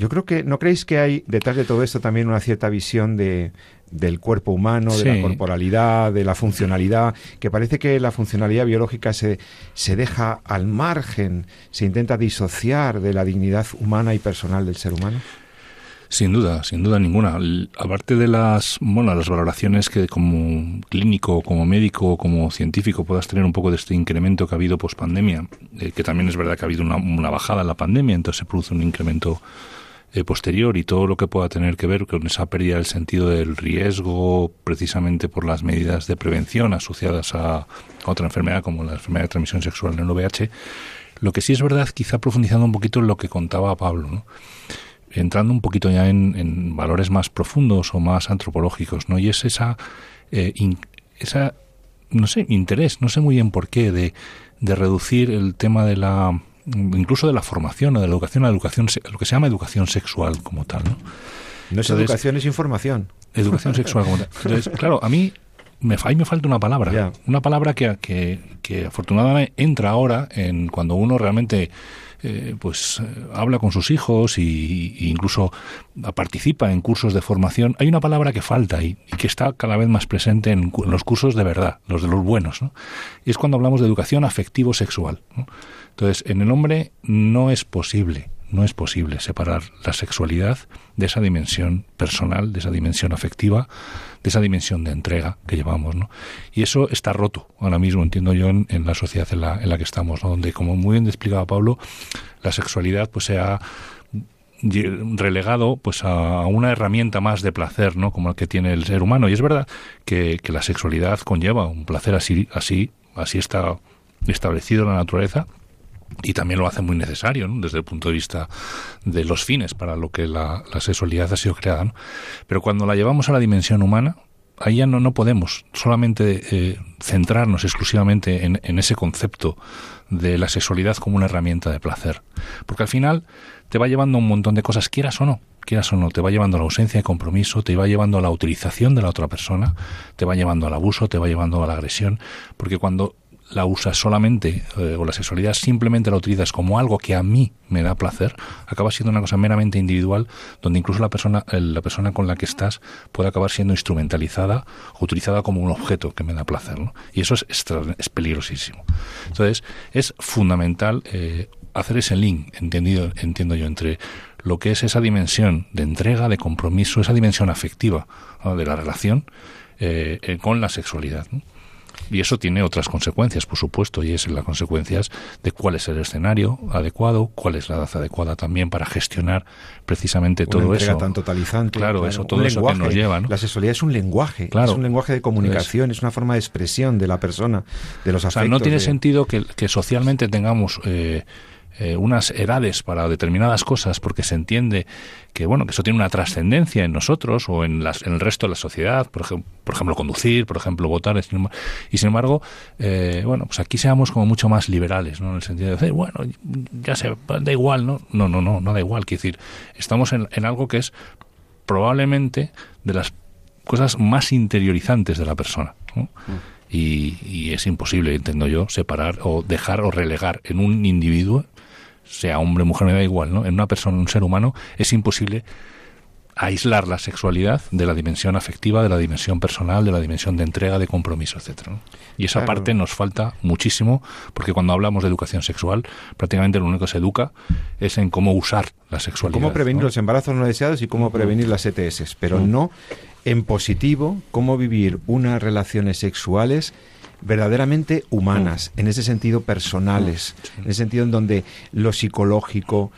Yo creo que, ¿no creéis que hay detrás de todo esto también una cierta visión de, del cuerpo humano, de la corporalidad, de la funcionalidad, que parece que la funcionalidad biológica se, se deja al margen, se intenta disociar de la dignidad humana y personal del ser humano? Sin duda, sin duda ninguna. Aparte de las, bueno, las valoraciones que como clínico, como médico, como científico puedas tener un poco de este incremento que ha habido post pandemia, eh, que también es verdad que ha habido una, una bajada en la pandemia, entonces se produce un incremento eh, posterior y todo lo que pueda tener que ver con esa pérdida del sentido del riesgo precisamente por las medidas de prevención asociadas a, otra enfermedad como la enfermedad de transmisión sexual en el VIH. Lo que sí es verdad, quizá profundizando un poquito en lo que contaba Pablo, entrando un poquito ya en, valores más profundos o más antropológicos, ¿no? Y es esa, eh, esa no sé, interés, no sé muy bien por qué, de, de reducir el tema de la incluso de la formación o de la educación, la educación, lo que se llama educación sexual como tal. No, no es educación, es información. Educación sexual como tal. Entonces, claro, a mí me, ahí me falta una palabra. Una palabra que, que, que, afortunadamente entra ahora en cuando uno realmente eh, pues eh, habla con sus hijos y, incluso participa en cursos de formación. Hay una palabra que falta ahí y que está cada vez más presente en, los cursos de verdad, los de los buenos. ¿no? Y es cuando hablamos de educación afectivo-sexual. ¿no? Entonces, en el hombre no es posible, no es posible separar la sexualidad de esa dimensión personal, de esa dimensión afectiva, de esa dimensión de entrega que llevamos, ¿no? Y eso está roto ahora mismo, entiendo yo, en, la sociedad en la, en la que estamos, Donde, como muy bien explicaba Pablo, la sexualidad pues se ha relegado pues a una herramienta más de placer, ¿no? Como el que tiene el ser humano. Y es verdad que, que la sexualidad conlleva un placer así, así, así está establecido en la naturaleza, y también lo hace muy necesario desde el punto de vista de los fines para lo que la, sexualidad ha sido creada. Pero cuando la llevamos a la dimensión humana, ahí ya no, no podemos solamente eh, centrarnos exclusivamente en, en, ese concepto de la sexualidad como una herramienta de placer. Porque al final te va llevando un montón de cosas, quieras o no, quieras o no, te va llevando a la ausencia de compromiso, te va llevando a la utilización de la otra persona, te va llevando al abuso, te va llevando a la agresión, porque cuando la usas solamente, eh, o la sexualidad simplemente la utilizas como algo que a mí me da placer, acaba siendo una cosa meramente individual, donde incluso la persona, la persona con la que estás puede acabar siendo instrumentalizada o utilizada como un objeto que me da placer. ¿no? Y eso es, es peligrosísimo. Entonces, es fundamental eh, hacer ese link, entendido, entiendo yo, entre lo que es esa dimensión de entrega, de compromiso, esa dimensión afectiva de la relación eh, con la sexualidad. ¿no? Y eso tiene otras consecuencias, por supuesto, y es las consecuencias de cuál es el escenario adecuado, cuál es la edad adecuada también para gestionar precisamente Una todo entrega eso. tan totalizante. Claro, eso, todo eso que nos lleva, ¿no? La sexualidad es un lenguaje, Claro. es un lenguaje de comunicación, es, una forma de expresión de la persona, de los O afectos. sea, no tiene de- sentido que, que socialmente tengamos eh, eh, unas edades para determinadas cosas porque se entiende que bueno que eso tiene una trascendencia en nosotros o en, las, en el resto de la sociedad por ejemplo, por ejemplo conducir por ejemplo votar y sin embargo- eh, bueno pues aquí seamos como mucho más liberales no en el sentido de decir bueno ya se da igual no no no no no da igual. Quiero decir estamos en, en algo que es probablemente de las cosas más interiorizantes de la persona ¿no? y, y es imposible, entiendo yo, separar o dejar o relegar en un individuo, sea hombre, mujer, me da igual, ¿no? En una persona, un ser humano, es imposible aislar la sexualidad de la dimensión afectiva, de la dimensión personal, de la dimensión de entrega, de compromiso, etcétera. ¿no? Y esa Claro. parte nos falta muchísimo, porque cuando hablamos de educación sexual, prácticamente lo único que se educa es en cómo usar la sexualidad. Cómo prevenir ¿no? los embarazos no deseados y cómo prevenir las ETS, pero no en positivo cómo vivir unas relaciones sexuales verdaderamente humanas, en ese sentido personales, en ese sentido en donde lo psicológico,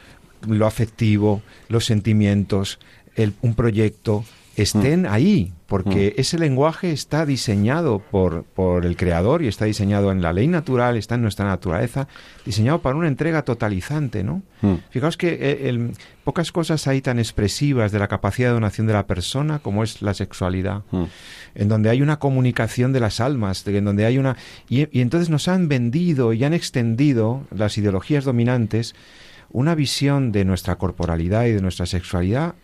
lo afectivo, los sentimientos, el- un proyecto estén ahí, porque ese lenguaje está diseñado por, por el creador y está diseñado en la ley natural, está en nuestra naturaleza, diseñado para una entrega totalizante, ¿no? Mm. Fijaos que eh, el- pocas cosas hay tan expresivas de la capacidad de donación de la persona como es la sexualidad, Mm. en donde hay una comunicación de las almas, en donde hay una y, y entonces nos han vendido y han extendido las ideologías dominantes una visión de nuestra corporalidad y de nuestra sexualidad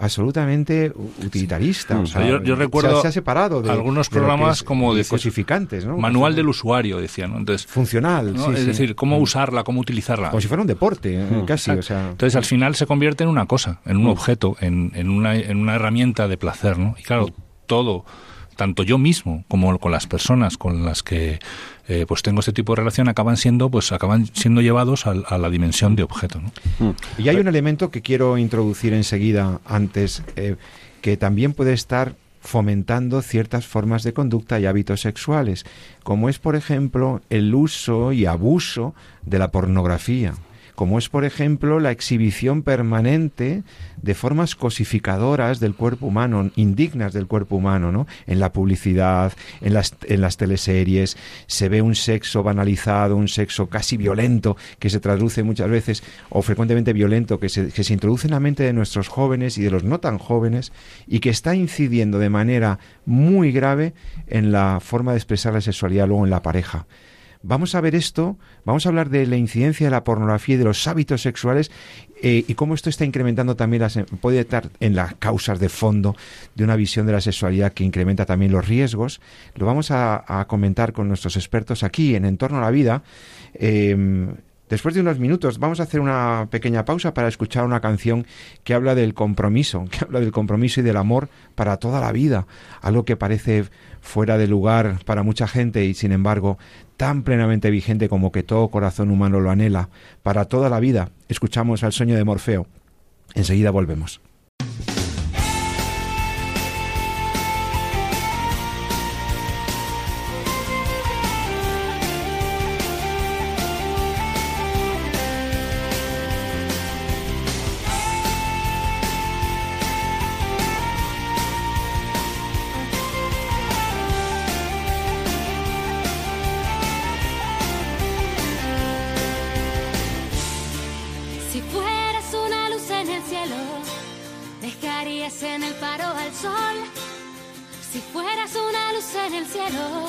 absolutamente utilitarista. Sí. o sea, yo- recuerdo se ha separado de algunos de programas es- como de cosificantes, ¿no? Manual del usuario, decía, ¿no? Entonces, funcional, ¿no? sí, es sí. decir, cómo Mm. usarla, cómo utilizarla. como si fuera un deporte, eh, Mm. casi, o sea. Entonces, al final se convierte en una cosa, en un objeto, en, en, una, en una herramienta de placer, ¿no? Y claro, todo, tanto yo mismo como con las personas con las que eh, pues tengo este tipo de relación, acaban siendo, pues acaban siendo llevados a, a la dimensión de objeto, ¿no? Mm. Y hay un elemento que quiero introducir enseguida antes, eh, que también puede estar fomentando ciertas formas de conducta y hábitos sexuales, como es, por ejemplo, el uso y abuso de la pornografía, como es, por ejemplo, la exhibición permanente de formas cosificadoras del cuerpo humano, indignas del cuerpo humano, ¿no? En la publicidad, en las, en las teleseries, se ve un sexo banalizado, un sexo casi violento, que se traduce muchas veces, o frecuentemente violento, que se, que se introduce en la mente de nuestros jóvenes y de los no tan jóvenes, y que está incidiendo de manera muy grave en la forma de expresar la sexualidad luego en la pareja. Vamos a ver esto, vamos a hablar de la incidencia de la pornografía y de los hábitos sexuales eh, y cómo esto está incrementando también, las, puede estar en las causas de fondo de una visión de la sexualidad que incrementa también los riesgos. Lo vamos a, comentar con nuestros expertos aquí en Entorno a la Vida. Eh, Después de unos minutos vamos a hacer una pequeña pausa para escuchar una canción que habla del compromiso, que habla del compromiso y del amor para toda la vida, algo que parece fuera de lugar para mucha gente y sin embargo tan plenamente vigente como que todo corazón humano lo anhela para toda la vida. Escuchamos al sueño de Morfeo. Enseguida volvemos. Dejarías en el faro al sol. Si fueras una luz en el cielo,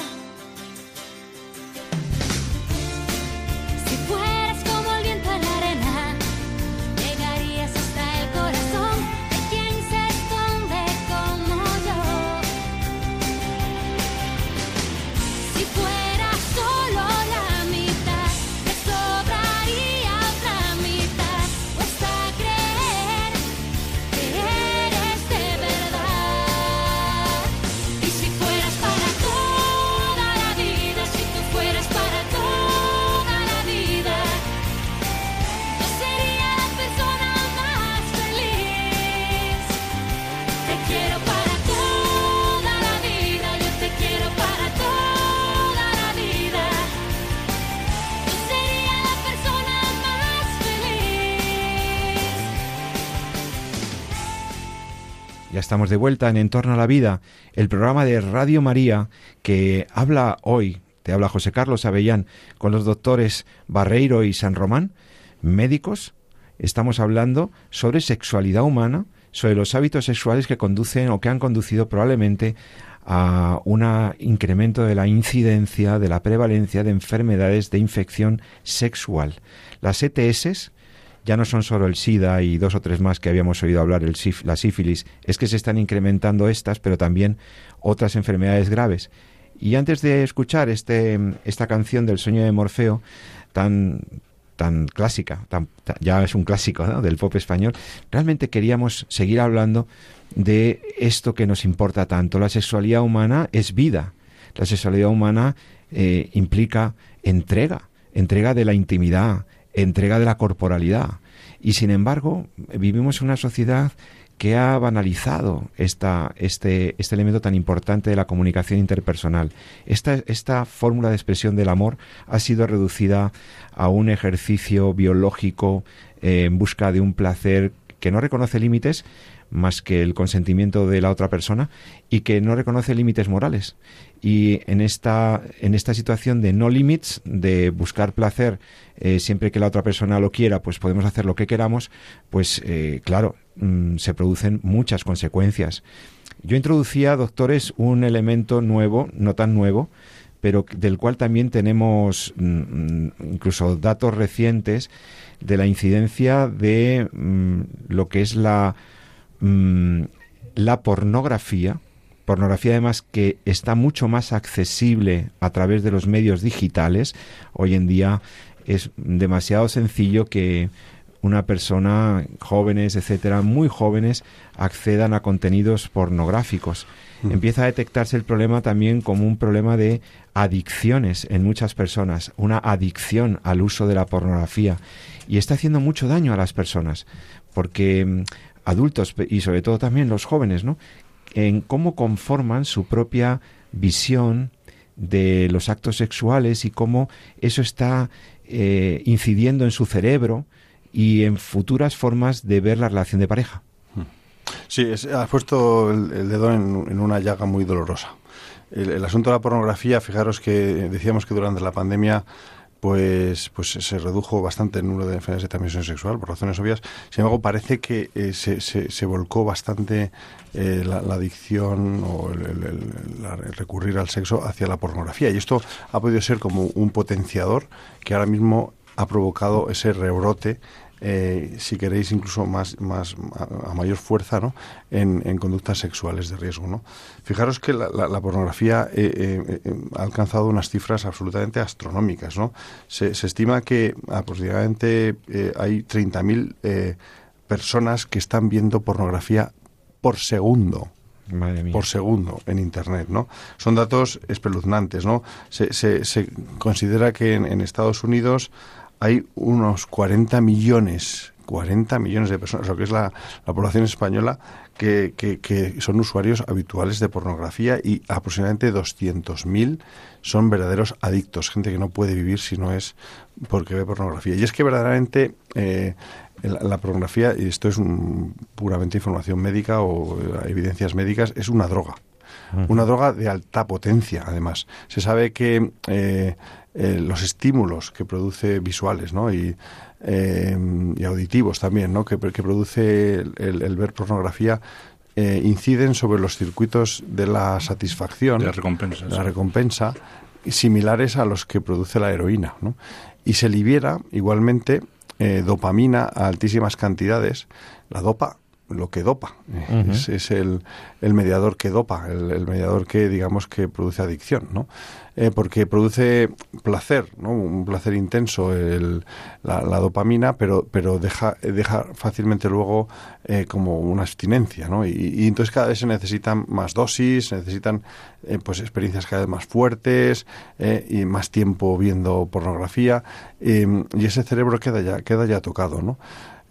estamos de vuelta en Entorno a la Vida, el programa de Radio María que habla hoy, te habla José Carlos Avellán, con los doctores Barreiro y San Román, médicos. Estamos hablando sobre sexualidad humana, sobre los hábitos sexuales que conducen o que han conducido probablemente a un incremento de la incidencia, de la prevalencia de enfermedades de infección sexual. Las ETS, ya no son solo el SIDA y dos o tres más que habíamos oído hablar, el la sífilis, es que se están incrementando estas, pero también otras enfermedades graves. Y antes de escuchar este, esta canción del sueño de Morfeo, tan, tan clásica, ya es un clásico del pop español, realmente queríamos seguir hablando de esto que nos importa tanto. La sexualidad humana es vida. La sexualidad humana eh, implica entrega, entrega de la intimidad, entrega de la corporalidad. Y sin embargo, vivimos en una sociedad que ha banalizado esta, este, este elemento tan importante de la comunicación interpersonal. Esta, esta fórmula de expresión del amor ha sido reducida a un ejercicio biológico eh, en busca de un placer que no reconoce límites más que el consentimiento de la otra persona y que no reconoce límites morales. Y en esta, en esta situación de no limits, de buscar placer eh, siempre que la otra persona lo quiera, pues podemos hacer lo que queramos, pues eh, claro, mm, se producen muchas consecuencias. Yo introducía, doctores, un elemento nuevo, no tan nuevo, pero del cual también tenemos mm, mm, incluso datos recientes de la incidencia de lo que es la Mm, la pornografía, pornografía además que está mucho más accesible a través de los medios digitales, hoy en día es demasiado sencillo que una persona, jóvenes, etcétera, muy jóvenes, accedan a contenidos pornográficos. Mm. Empieza a detectarse el problema también como un problema de adicciones en muchas personas, una adicción al uso de la pornografía. Y está haciendo mucho daño a las personas, porque mm, adultos y sobre todo también los jóvenes, ¿no? En cómo conforman su propia visión de los actos sexuales y cómo eso está eh, incidiendo en su cerebro y en futuras formas de ver la relación de pareja. Sí, has puesto el, dedo en, una llaga muy dolorosa. el, asunto de la pornografía, fijaros que decíamos que durante la pandemia pues, pues se redujo bastante el número de enfermedades de transmisión sexual, por razones obvias. Sin embargo, parece que eh, se, se, volcó bastante eh, la, adicción o el, recurrir al sexo hacia la pornografía. Y esto ha podido ser como un potenciador que ahora mismo ha provocado ese rebrote eh, si queréis, incluso más, más a, mayor fuerza ¿no? en, en, conductas sexuales de riesgo. ¿no? Fijaros que la, la, pornografía eh, eh, ha alcanzado unas cifras absolutamente astronómicas. ¿no? Se, se estima que aproximadamente hay 30.000 personas que están viendo pornografía por segundo. por segundo en Internet, ¿no? Son datos espeluznantes, ¿no? Se, se, se considera que en, en Estados Unidos hay unos 40 millones, 40 millones de personas, lo que es la, población española, que, que, son usuarios habituales de pornografía y aproximadamente 200.000 son verdaderos adictos, gente que no puede vivir si no es porque ve pornografía. Y es que verdaderamente eh, la, pornografía, y esto es puramente información médica o eh, evidencias médicas, es una droga. Una droga de alta potencia, además. Se sabe que eh, eh, los estímulos que produce visuales ¿no? y, eh, y auditivos también, ¿no? que, que produce el, ver pornografía, eh, inciden sobre los circuitos de la satisfacción, de la recompensa, la recompensa similares a los que produce la heroína. ¿no? Y se libera igualmente dopamina a altísimas cantidades. La dopa lo que dopa. es, el, el, mediador que dopa, el, el, mediador que, digamos, que produce adicción, ¿no? Eh, porque produce placer, ¿no? un placer intenso el, la, dopamina, pero, pero deja, deja fácilmente luego eh, como una abstinencia. ¿no? Y, entonces cada vez se necesitan más dosis, se necesitan eh, pues experiencias cada vez más fuertes y más tiempo viendo pornografía y ese cerebro queda ya, queda ya tocado. ¿no?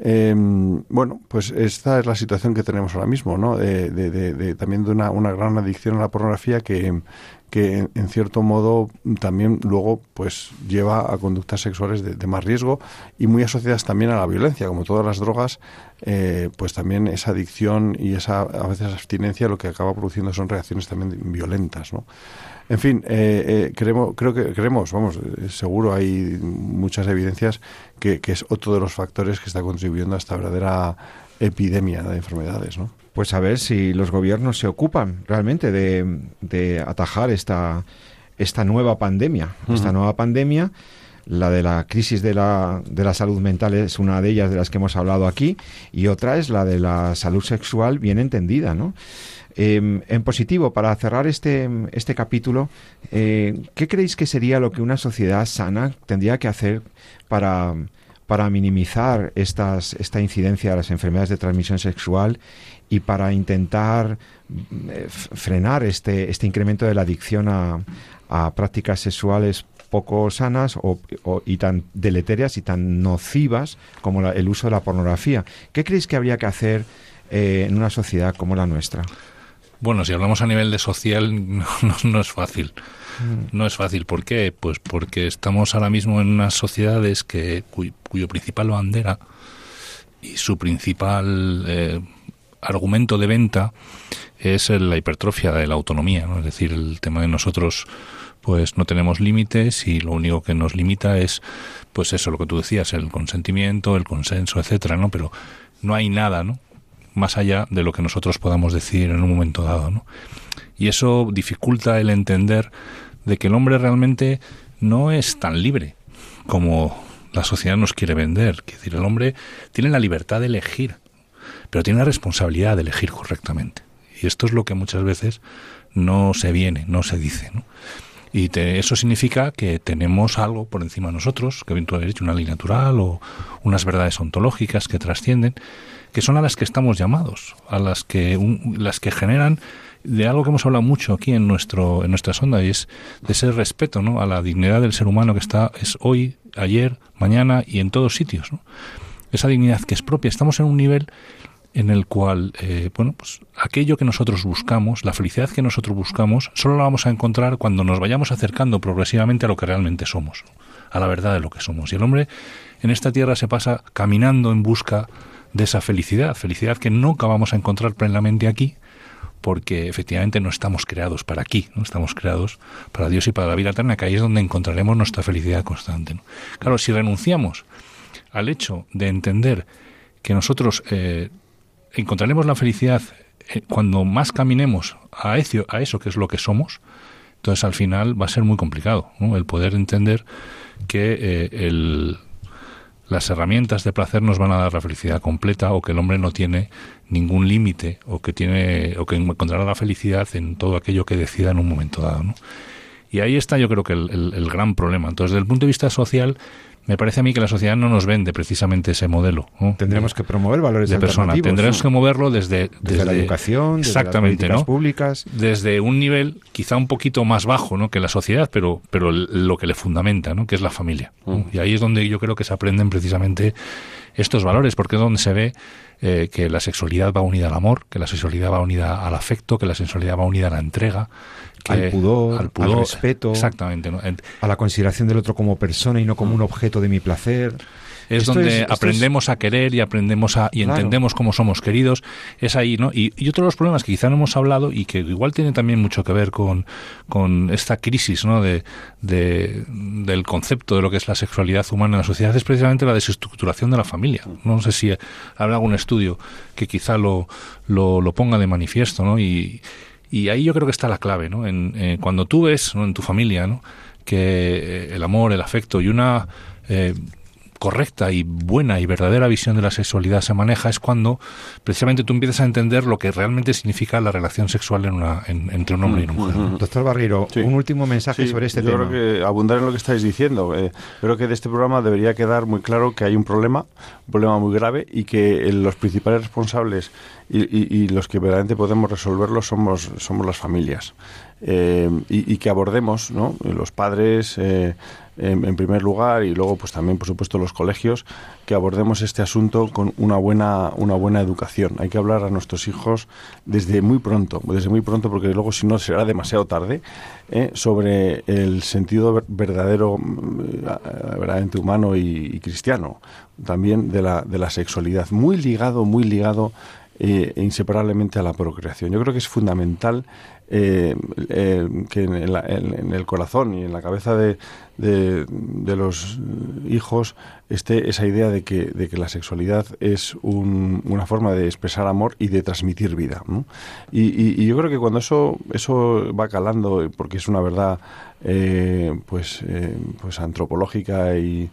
Bueno, pues esta es la situación que tenemos ahora mismo, ¿no? De, también de una, una, gran adicción a la pornografía que, que en, cierto modo también luego pues lleva a conductas sexuales de, más riesgo y muy asociadas también a la violencia, como todas las drogas, eh, pues también esa adicción y esa a veces abstinencia lo que acaba produciendo son reacciones también violentas, ¿no? En fin, eh, eh, creemos, creo que creemos, vamos, seguro hay muchas evidencias que, que es otro de los factores que está contribuyendo a esta verdadera epidemia de enfermedades, ¿no? pues a ver si los gobiernos se ocupan realmente de, atajar esta, esta nueva pandemia. Esta nueva pandemia, la de la crisis de la, de la salud mental es una de ellas de las que hemos hablado aquí, y otra es la de la salud sexual bien entendida, ¿no? Em, en positivo, para cerrar este, este capítulo, eh, ¿qué creéis que sería lo que una sociedad sana tendría que hacer para, para minimizar estas, esta incidencia de las enfermedades de transmisión sexual y para intentar eh, frenar este, este incremento de la adicción a, prácticas sexuales poco sanas o, y tan deleterias y tan nocivas como el uso de la pornografía. ¿Qué creéis que habría que hacer eh, en una sociedad como la nuestra? Bueno, si hablamos a nivel de social, no, es fácil. Mm. No es fácil. ¿Por qué? Pues porque estamos ahora mismo en unas sociedades que cuyo, principal bandera y su principal eh, argumento de venta es la hipertrofia de la autonomía, es decir, el tema de nosotros pues no tenemos límites y lo único que nos limita es pues eso lo que tú decías, el consentimiento, el consenso, etcétera, ¿no? Pero no hay nada, ¿no? Más allá de lo que nosotros podamos decir en un momento dado, ¿no? Y eso dificulta el entender de que el hombre realmente no es tan libre como la sociedad nos quiere vender. Es decir, el hombre tiene la libertad de elegir pero tiene la responsabilidad de elegir correctamente. Y esto es lo que muchas veces no se viene, no se dice. ¿no? Y eso significa que tenemos algo por encima de nosotros, que tú habéis dicho, una ley natural o unas verdades ontológicas que trascienden, que son a las que estamos llamados, a las que, las que generan de algo que hemos hablado mucho aquí en nuestro en nuestra sonda y es de ese respeto ¿no? a la dignidad del ser humano que está es hoy ayer mañana y en todos sitios esa dignidad que es propia estamos en un nivel en el cual, eh, bueno, pues aquello que nosotros buscamos, la felicidad que nosotros buscamos, solo la vamos a encontrar cuando nos vayamos acercando progresivamente a lo que realmente somos, a la verdad de lo que somos. Y el hombre en esta tierra se pasa caminando en busca de esa felicidad, felicidad que nunca vamos a encontrar plenamente aquí, porque efectivamente no estamos creados para aquí, no estamos creados para Dios y para la vida eterna, que ahí es donde encontraremos nuestra felicidad constante. Claro, si renunciamos al hecho de entender que nosotros eh, encontraremos la felicidad eh, cuando más caminemos a eso, a eso que es lo que somos, entonces al final va a ser muy complicado el poder entender que eh, el, las herramientas de placer nos van a dar la felicidad completa o que el hombre no tiene ningún límite o que tiene o que encontrará la felicidad en todo aquello que decida en un momento dado. Y ahí está yo creo que el, el gran problema. Entonces, desde el punto de vista social, me parece a mí que la sociedad no nos vende precisamente ese modelo. Tendremos que promover valores de persona. Tendremos que moverlo desde, desde, la educación, desde exactamente, las públicas. Desde un nivel quizá un poquito más bajo ¿no? que la sociedad, pero, pero lo que le fundamenta, ¿no? que es la familia. Mm. Y ahí es donde yo creo que se aprenden precisamente estos valores, porque es donde se ve eh, que la sexualidad va unida al amor, que la sexualidad va unida al afecto, que la sexualidad va unida a la entrega, al, pudor, al, respeto, exactamente, a la consideración del otro como persona y no como un objeto de mi placer. Es donde aprendemos a querer y aprendemos a y entendemos cómo somos queridos. Es ahí, ¿no? Y, y, otro de los problemas que quizá no hemos hablado y que igual tiene también mucho que ver con, con esta crisis, ¿no? De, de, del concepto de lo que es la sexualidad humana en la sociedad es precisamente la desestructuración de la familia. No sé si habrá algún estudio que quizá lo, lo, lo ponga de manifiesto, ¿no? Y, y ahí yo creo que está la clave, ¿no? En, eh, cuando tú ves en tu familia, ¿no? Que eh, el amor, el afecto y una eh, correcta y buena y verdadera visión de la sexualidad se maneja es cuando precisamente tú empiezas a entender lo que realmente significa la relación sexual en una, entre un hombre y una mujer. Doctor Barriro, un último mensaje sobre este tema. Yo creo que abundar en lo que estáis diciendo. Eh, creo que de este programa debería quedar muy claro que hay un problema, un problema muy grave y que eh, los principales responsables y, y, los que verdaderamente podemos resolverlo somos, somos las familias. Y, que abordemos, ¿no? Los padres, en, primer lugar y luego pues también por supuesto los colegios que abordemos este asunto con una buena una buena educación hay que hablar a nuestros hijos desde muy pronto desde muy pronto porque luego si no será demasiado tarde ¿eh? sobre el sentido verdadero mm, verdaderamente humano y, cristiano también de la de la sexualidad muy ligado muy ligado eh, inseparablemente a la procreación. Yo creo que es fundamental eh, eh, que en, el corazón y en la cabeza de, de, los hijos esté esa idea de que, de que la sexualidad es una forma de expresar amor y de transmitir vida. Y, yo creo que cuando eso, eso va calando, porque es una verdad eh, pues, pues antropológica y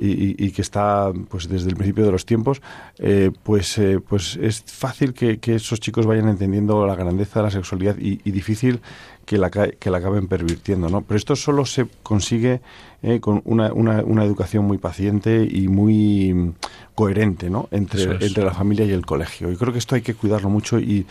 y, que está pues desde el principio de los tiempos, eh, pues, eh, pues es fácil que, esos chicos vayan entendiendo la grandeza de la sexualidad y, difícil que la, que la acaben pervirtiendo, ¿no? Pero esto solo se consigue eh, con una, una, una, educación muy paciente y muy coherente, ¿no? Entre, entre la familia y el colegio. Y creo que esto hay que cuidarlo mucho y,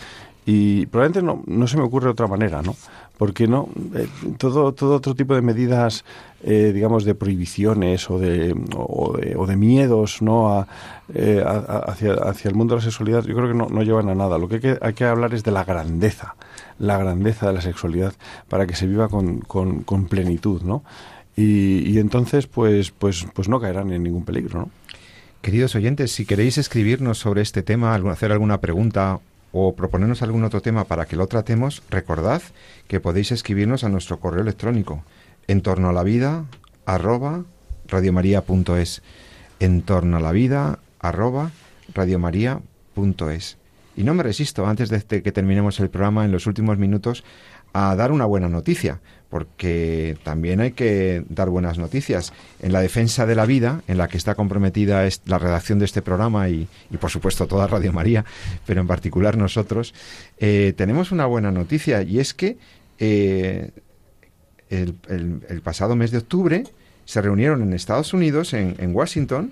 y probablemente no, no se me ocurre otra manera, ¿no? Porque no, eh, todo, todo otro tipo de medidas, eh, digamos, de prohibiciones o de, o de, miedos, ¿no? Eh, hacia, hacia el mundo de la sexualidad, yo creo que no, no llevan a nada. Lo que hay, que hay que hablar es de la grandeza, la grandeza de la sexualidad para que se viva con, con, con plenitud, ¿no? Y, y entonces, pues, pues, pues no caerán en ningún peligro, ¿no? Queridos oyentes, si queréis escribirnos sobre este tema, hacer alguna pregunta o proponernos algún otro tema para que lo tratemos, recordad que podéis escribirnos a nuestro correo electrónico en torno a la vida arroba radiomaria.es en torno a la vida arroba radiomaria.es y no me resisto antes de que terminemos el programa en los últimos minutos a dar una buena noticia porque también hay que dar buenas noticias. En la defensa de la vida, en la que está comprometida la redacción de este programa y, por supuesto toda Radio María, pero en particular nosotros, eh, tenemos una buena noticia y es que eh, el, pasado mes de octubre se reunieron en Estados Unidos, en, en Washington,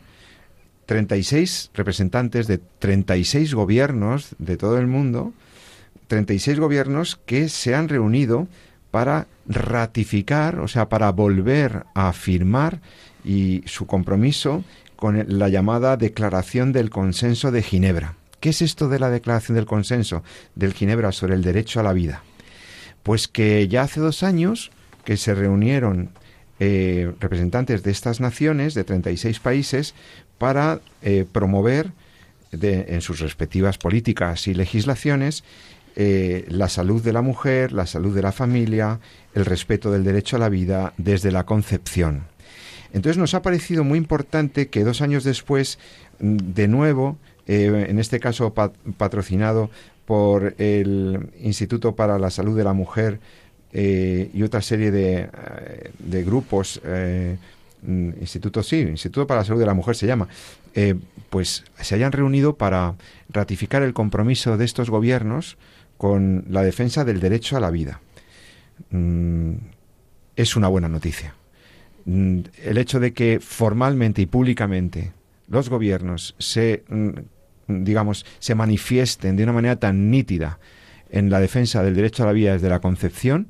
36 representantes de 36 gobiernos de todo el mundo, 36 gobiernos que se han reunido para ratificar, o sea, para volver a firmar y su compromiso con la llamada Declaración del Consenso de Ginebra. ¿Qué es esto de la Declaración del Consenso del Ginebra sobre el derecho a la vida? Pues que ya hace dos años que se reunieron eh, representantes de estas naciones, de 36 países, para eh, promover en sus respectivas políticas y legislaciones eh, la salud de la mujer, la salud de la familia, el respeto del derecho a la vida desde la concepción. Entonces nos ha parecido muy importante que dos años después, mm, de nuevo, eh, en este caso patrocinado por el Instituto para la Salud de la Mujer eh, y otra serie de, de grupos, mm, Instituto, sí, Instituto para la Salud de la Mujer se llama, pues se hayan reunido para ratificar el compromiso de estos gobiernos con la defensa del derecho a la vida. Mm, es una buena noticia. Mm, el hecho de que formalmente y públicamente los gobiernos se, mm, digamos, se manifiesten de una manera tan nítida en la defensa del derecho a la vida desde la concepción,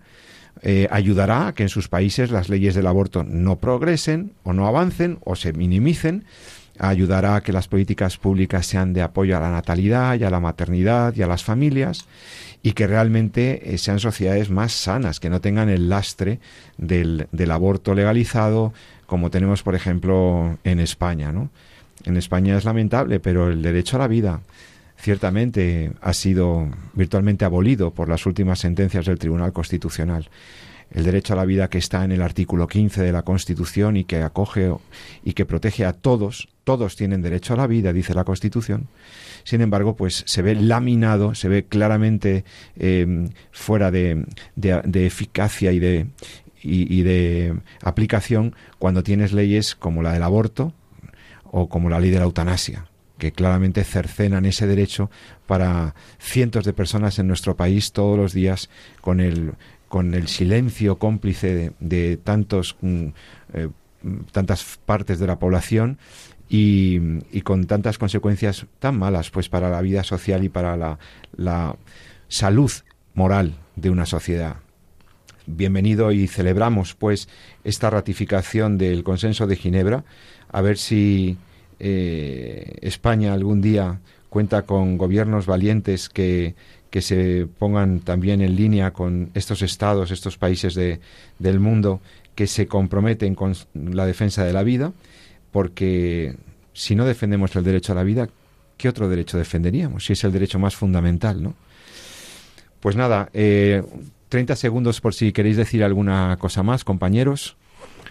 eh, ayudará a que en sus países las leyes del aborto no progresen o no avancen o se minimicen ayudará a que las políticas públicas sean de apoyo a la natalidad y a la maternidad y a las familias y que realmente eh, sean sociedades más sanas, que no tengan el lastre del, del aborto legalizado como tenemos, por ejemplo, en España. ¿no? En España es lamentable, pero el derecho a la vida ciertamente ha sido virtualmente abolido por las últimas sentencias del Tribunal Constitucional el derecho a la vida que está en el artículo 15 de la Constitución y que acoge y que protege a todos, todos tienen derecho a la vida, dice la Constitución. Sin embargo, pues se ve laminado, se ve claramente em, fuera de, eficacia y de, y de aplicación cuando tienes leyes como la del aborto o como la ley de la eutanasia que claramente cercenan ese derecho para cientos de personas en nuestro país todos los días con el con el silencio cómplice de, tantos mm, eh, tantas partes de la población y, con tantas consecuencias tan malas pues para la vida social y para la, salud moral de una sociedad. bienvenido y celebramos pues esta ratificación del consenso de Ginebra, a ver si eh, España algún día cuenta con gobiernos valientes que, que se pongan también en línea con estos estados, estos países de, del mundo que se comprometen con la defensa de la vida, porque si no defendemos el derecho a la vida, ¿qué otro derecho defenderíamos? Si es el derecho más fundamental, ¿no? Pues nada, eh, 30 segundos por si queréis decir alguna cosa más, compañeros.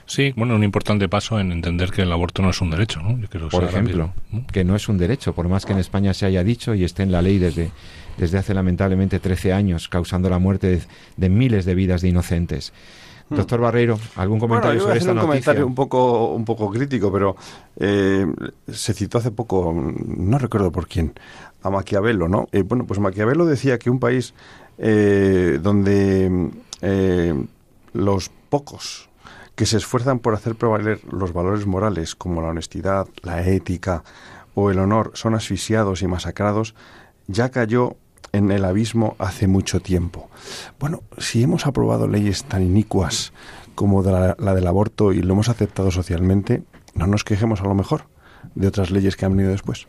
Sí, bueno, un importante paso en entender que el aborto no es un derecho, ¿no? Yo por ejemplo, que no es un derecho, por más que en España se haya dicho y esté en la ley desde, desde hace lamentablemente 13 años, causando la muerte de, miles de vidas de inocentes. Hmm. Doctor Barreiro, ¿algún comentario sobre esta un noticia? comentario un poco, un poco crítico, pero eh, se citó hace poco, no recuerdo por quién, a Maquiavelo, ¿no? Eh, bueno, pues Maquiavelo decía que un país eh, donde eh, los pocos que se esfuerzan por hacer prevaler los valores morales como la honestidad, la ética o el honor son asfixiados y masacrados, ya cayó en el abismo hace mucho tiempo. Bueno, si hemos aprobado leyes tan inicuas como la, la del aborto y lo hemos aceptado socialmente, no nos quejemos a lo mejor de otras leyes que han venido después.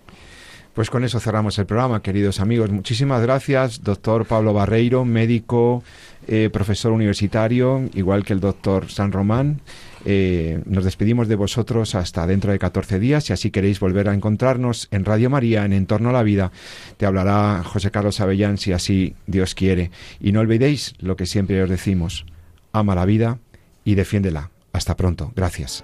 Pues con eso cerramos el programa, queridos amigos. Muchísimas gracias, doctor Pablo Barreiro, médico, eh, profesor universitario, igual que el doctor San Román. Eh, nos despedimos de vosotros hasta dentro de 14 días. Si así queréis volver a encontrarnos en Radio María, en Entorno a la Vida, te hablará José Carlos Avellán, si así Dios quiere. Y no olvidéis lo que siempre os decimos: ama la vida y defiéndela. Hasta pronto. Gracias.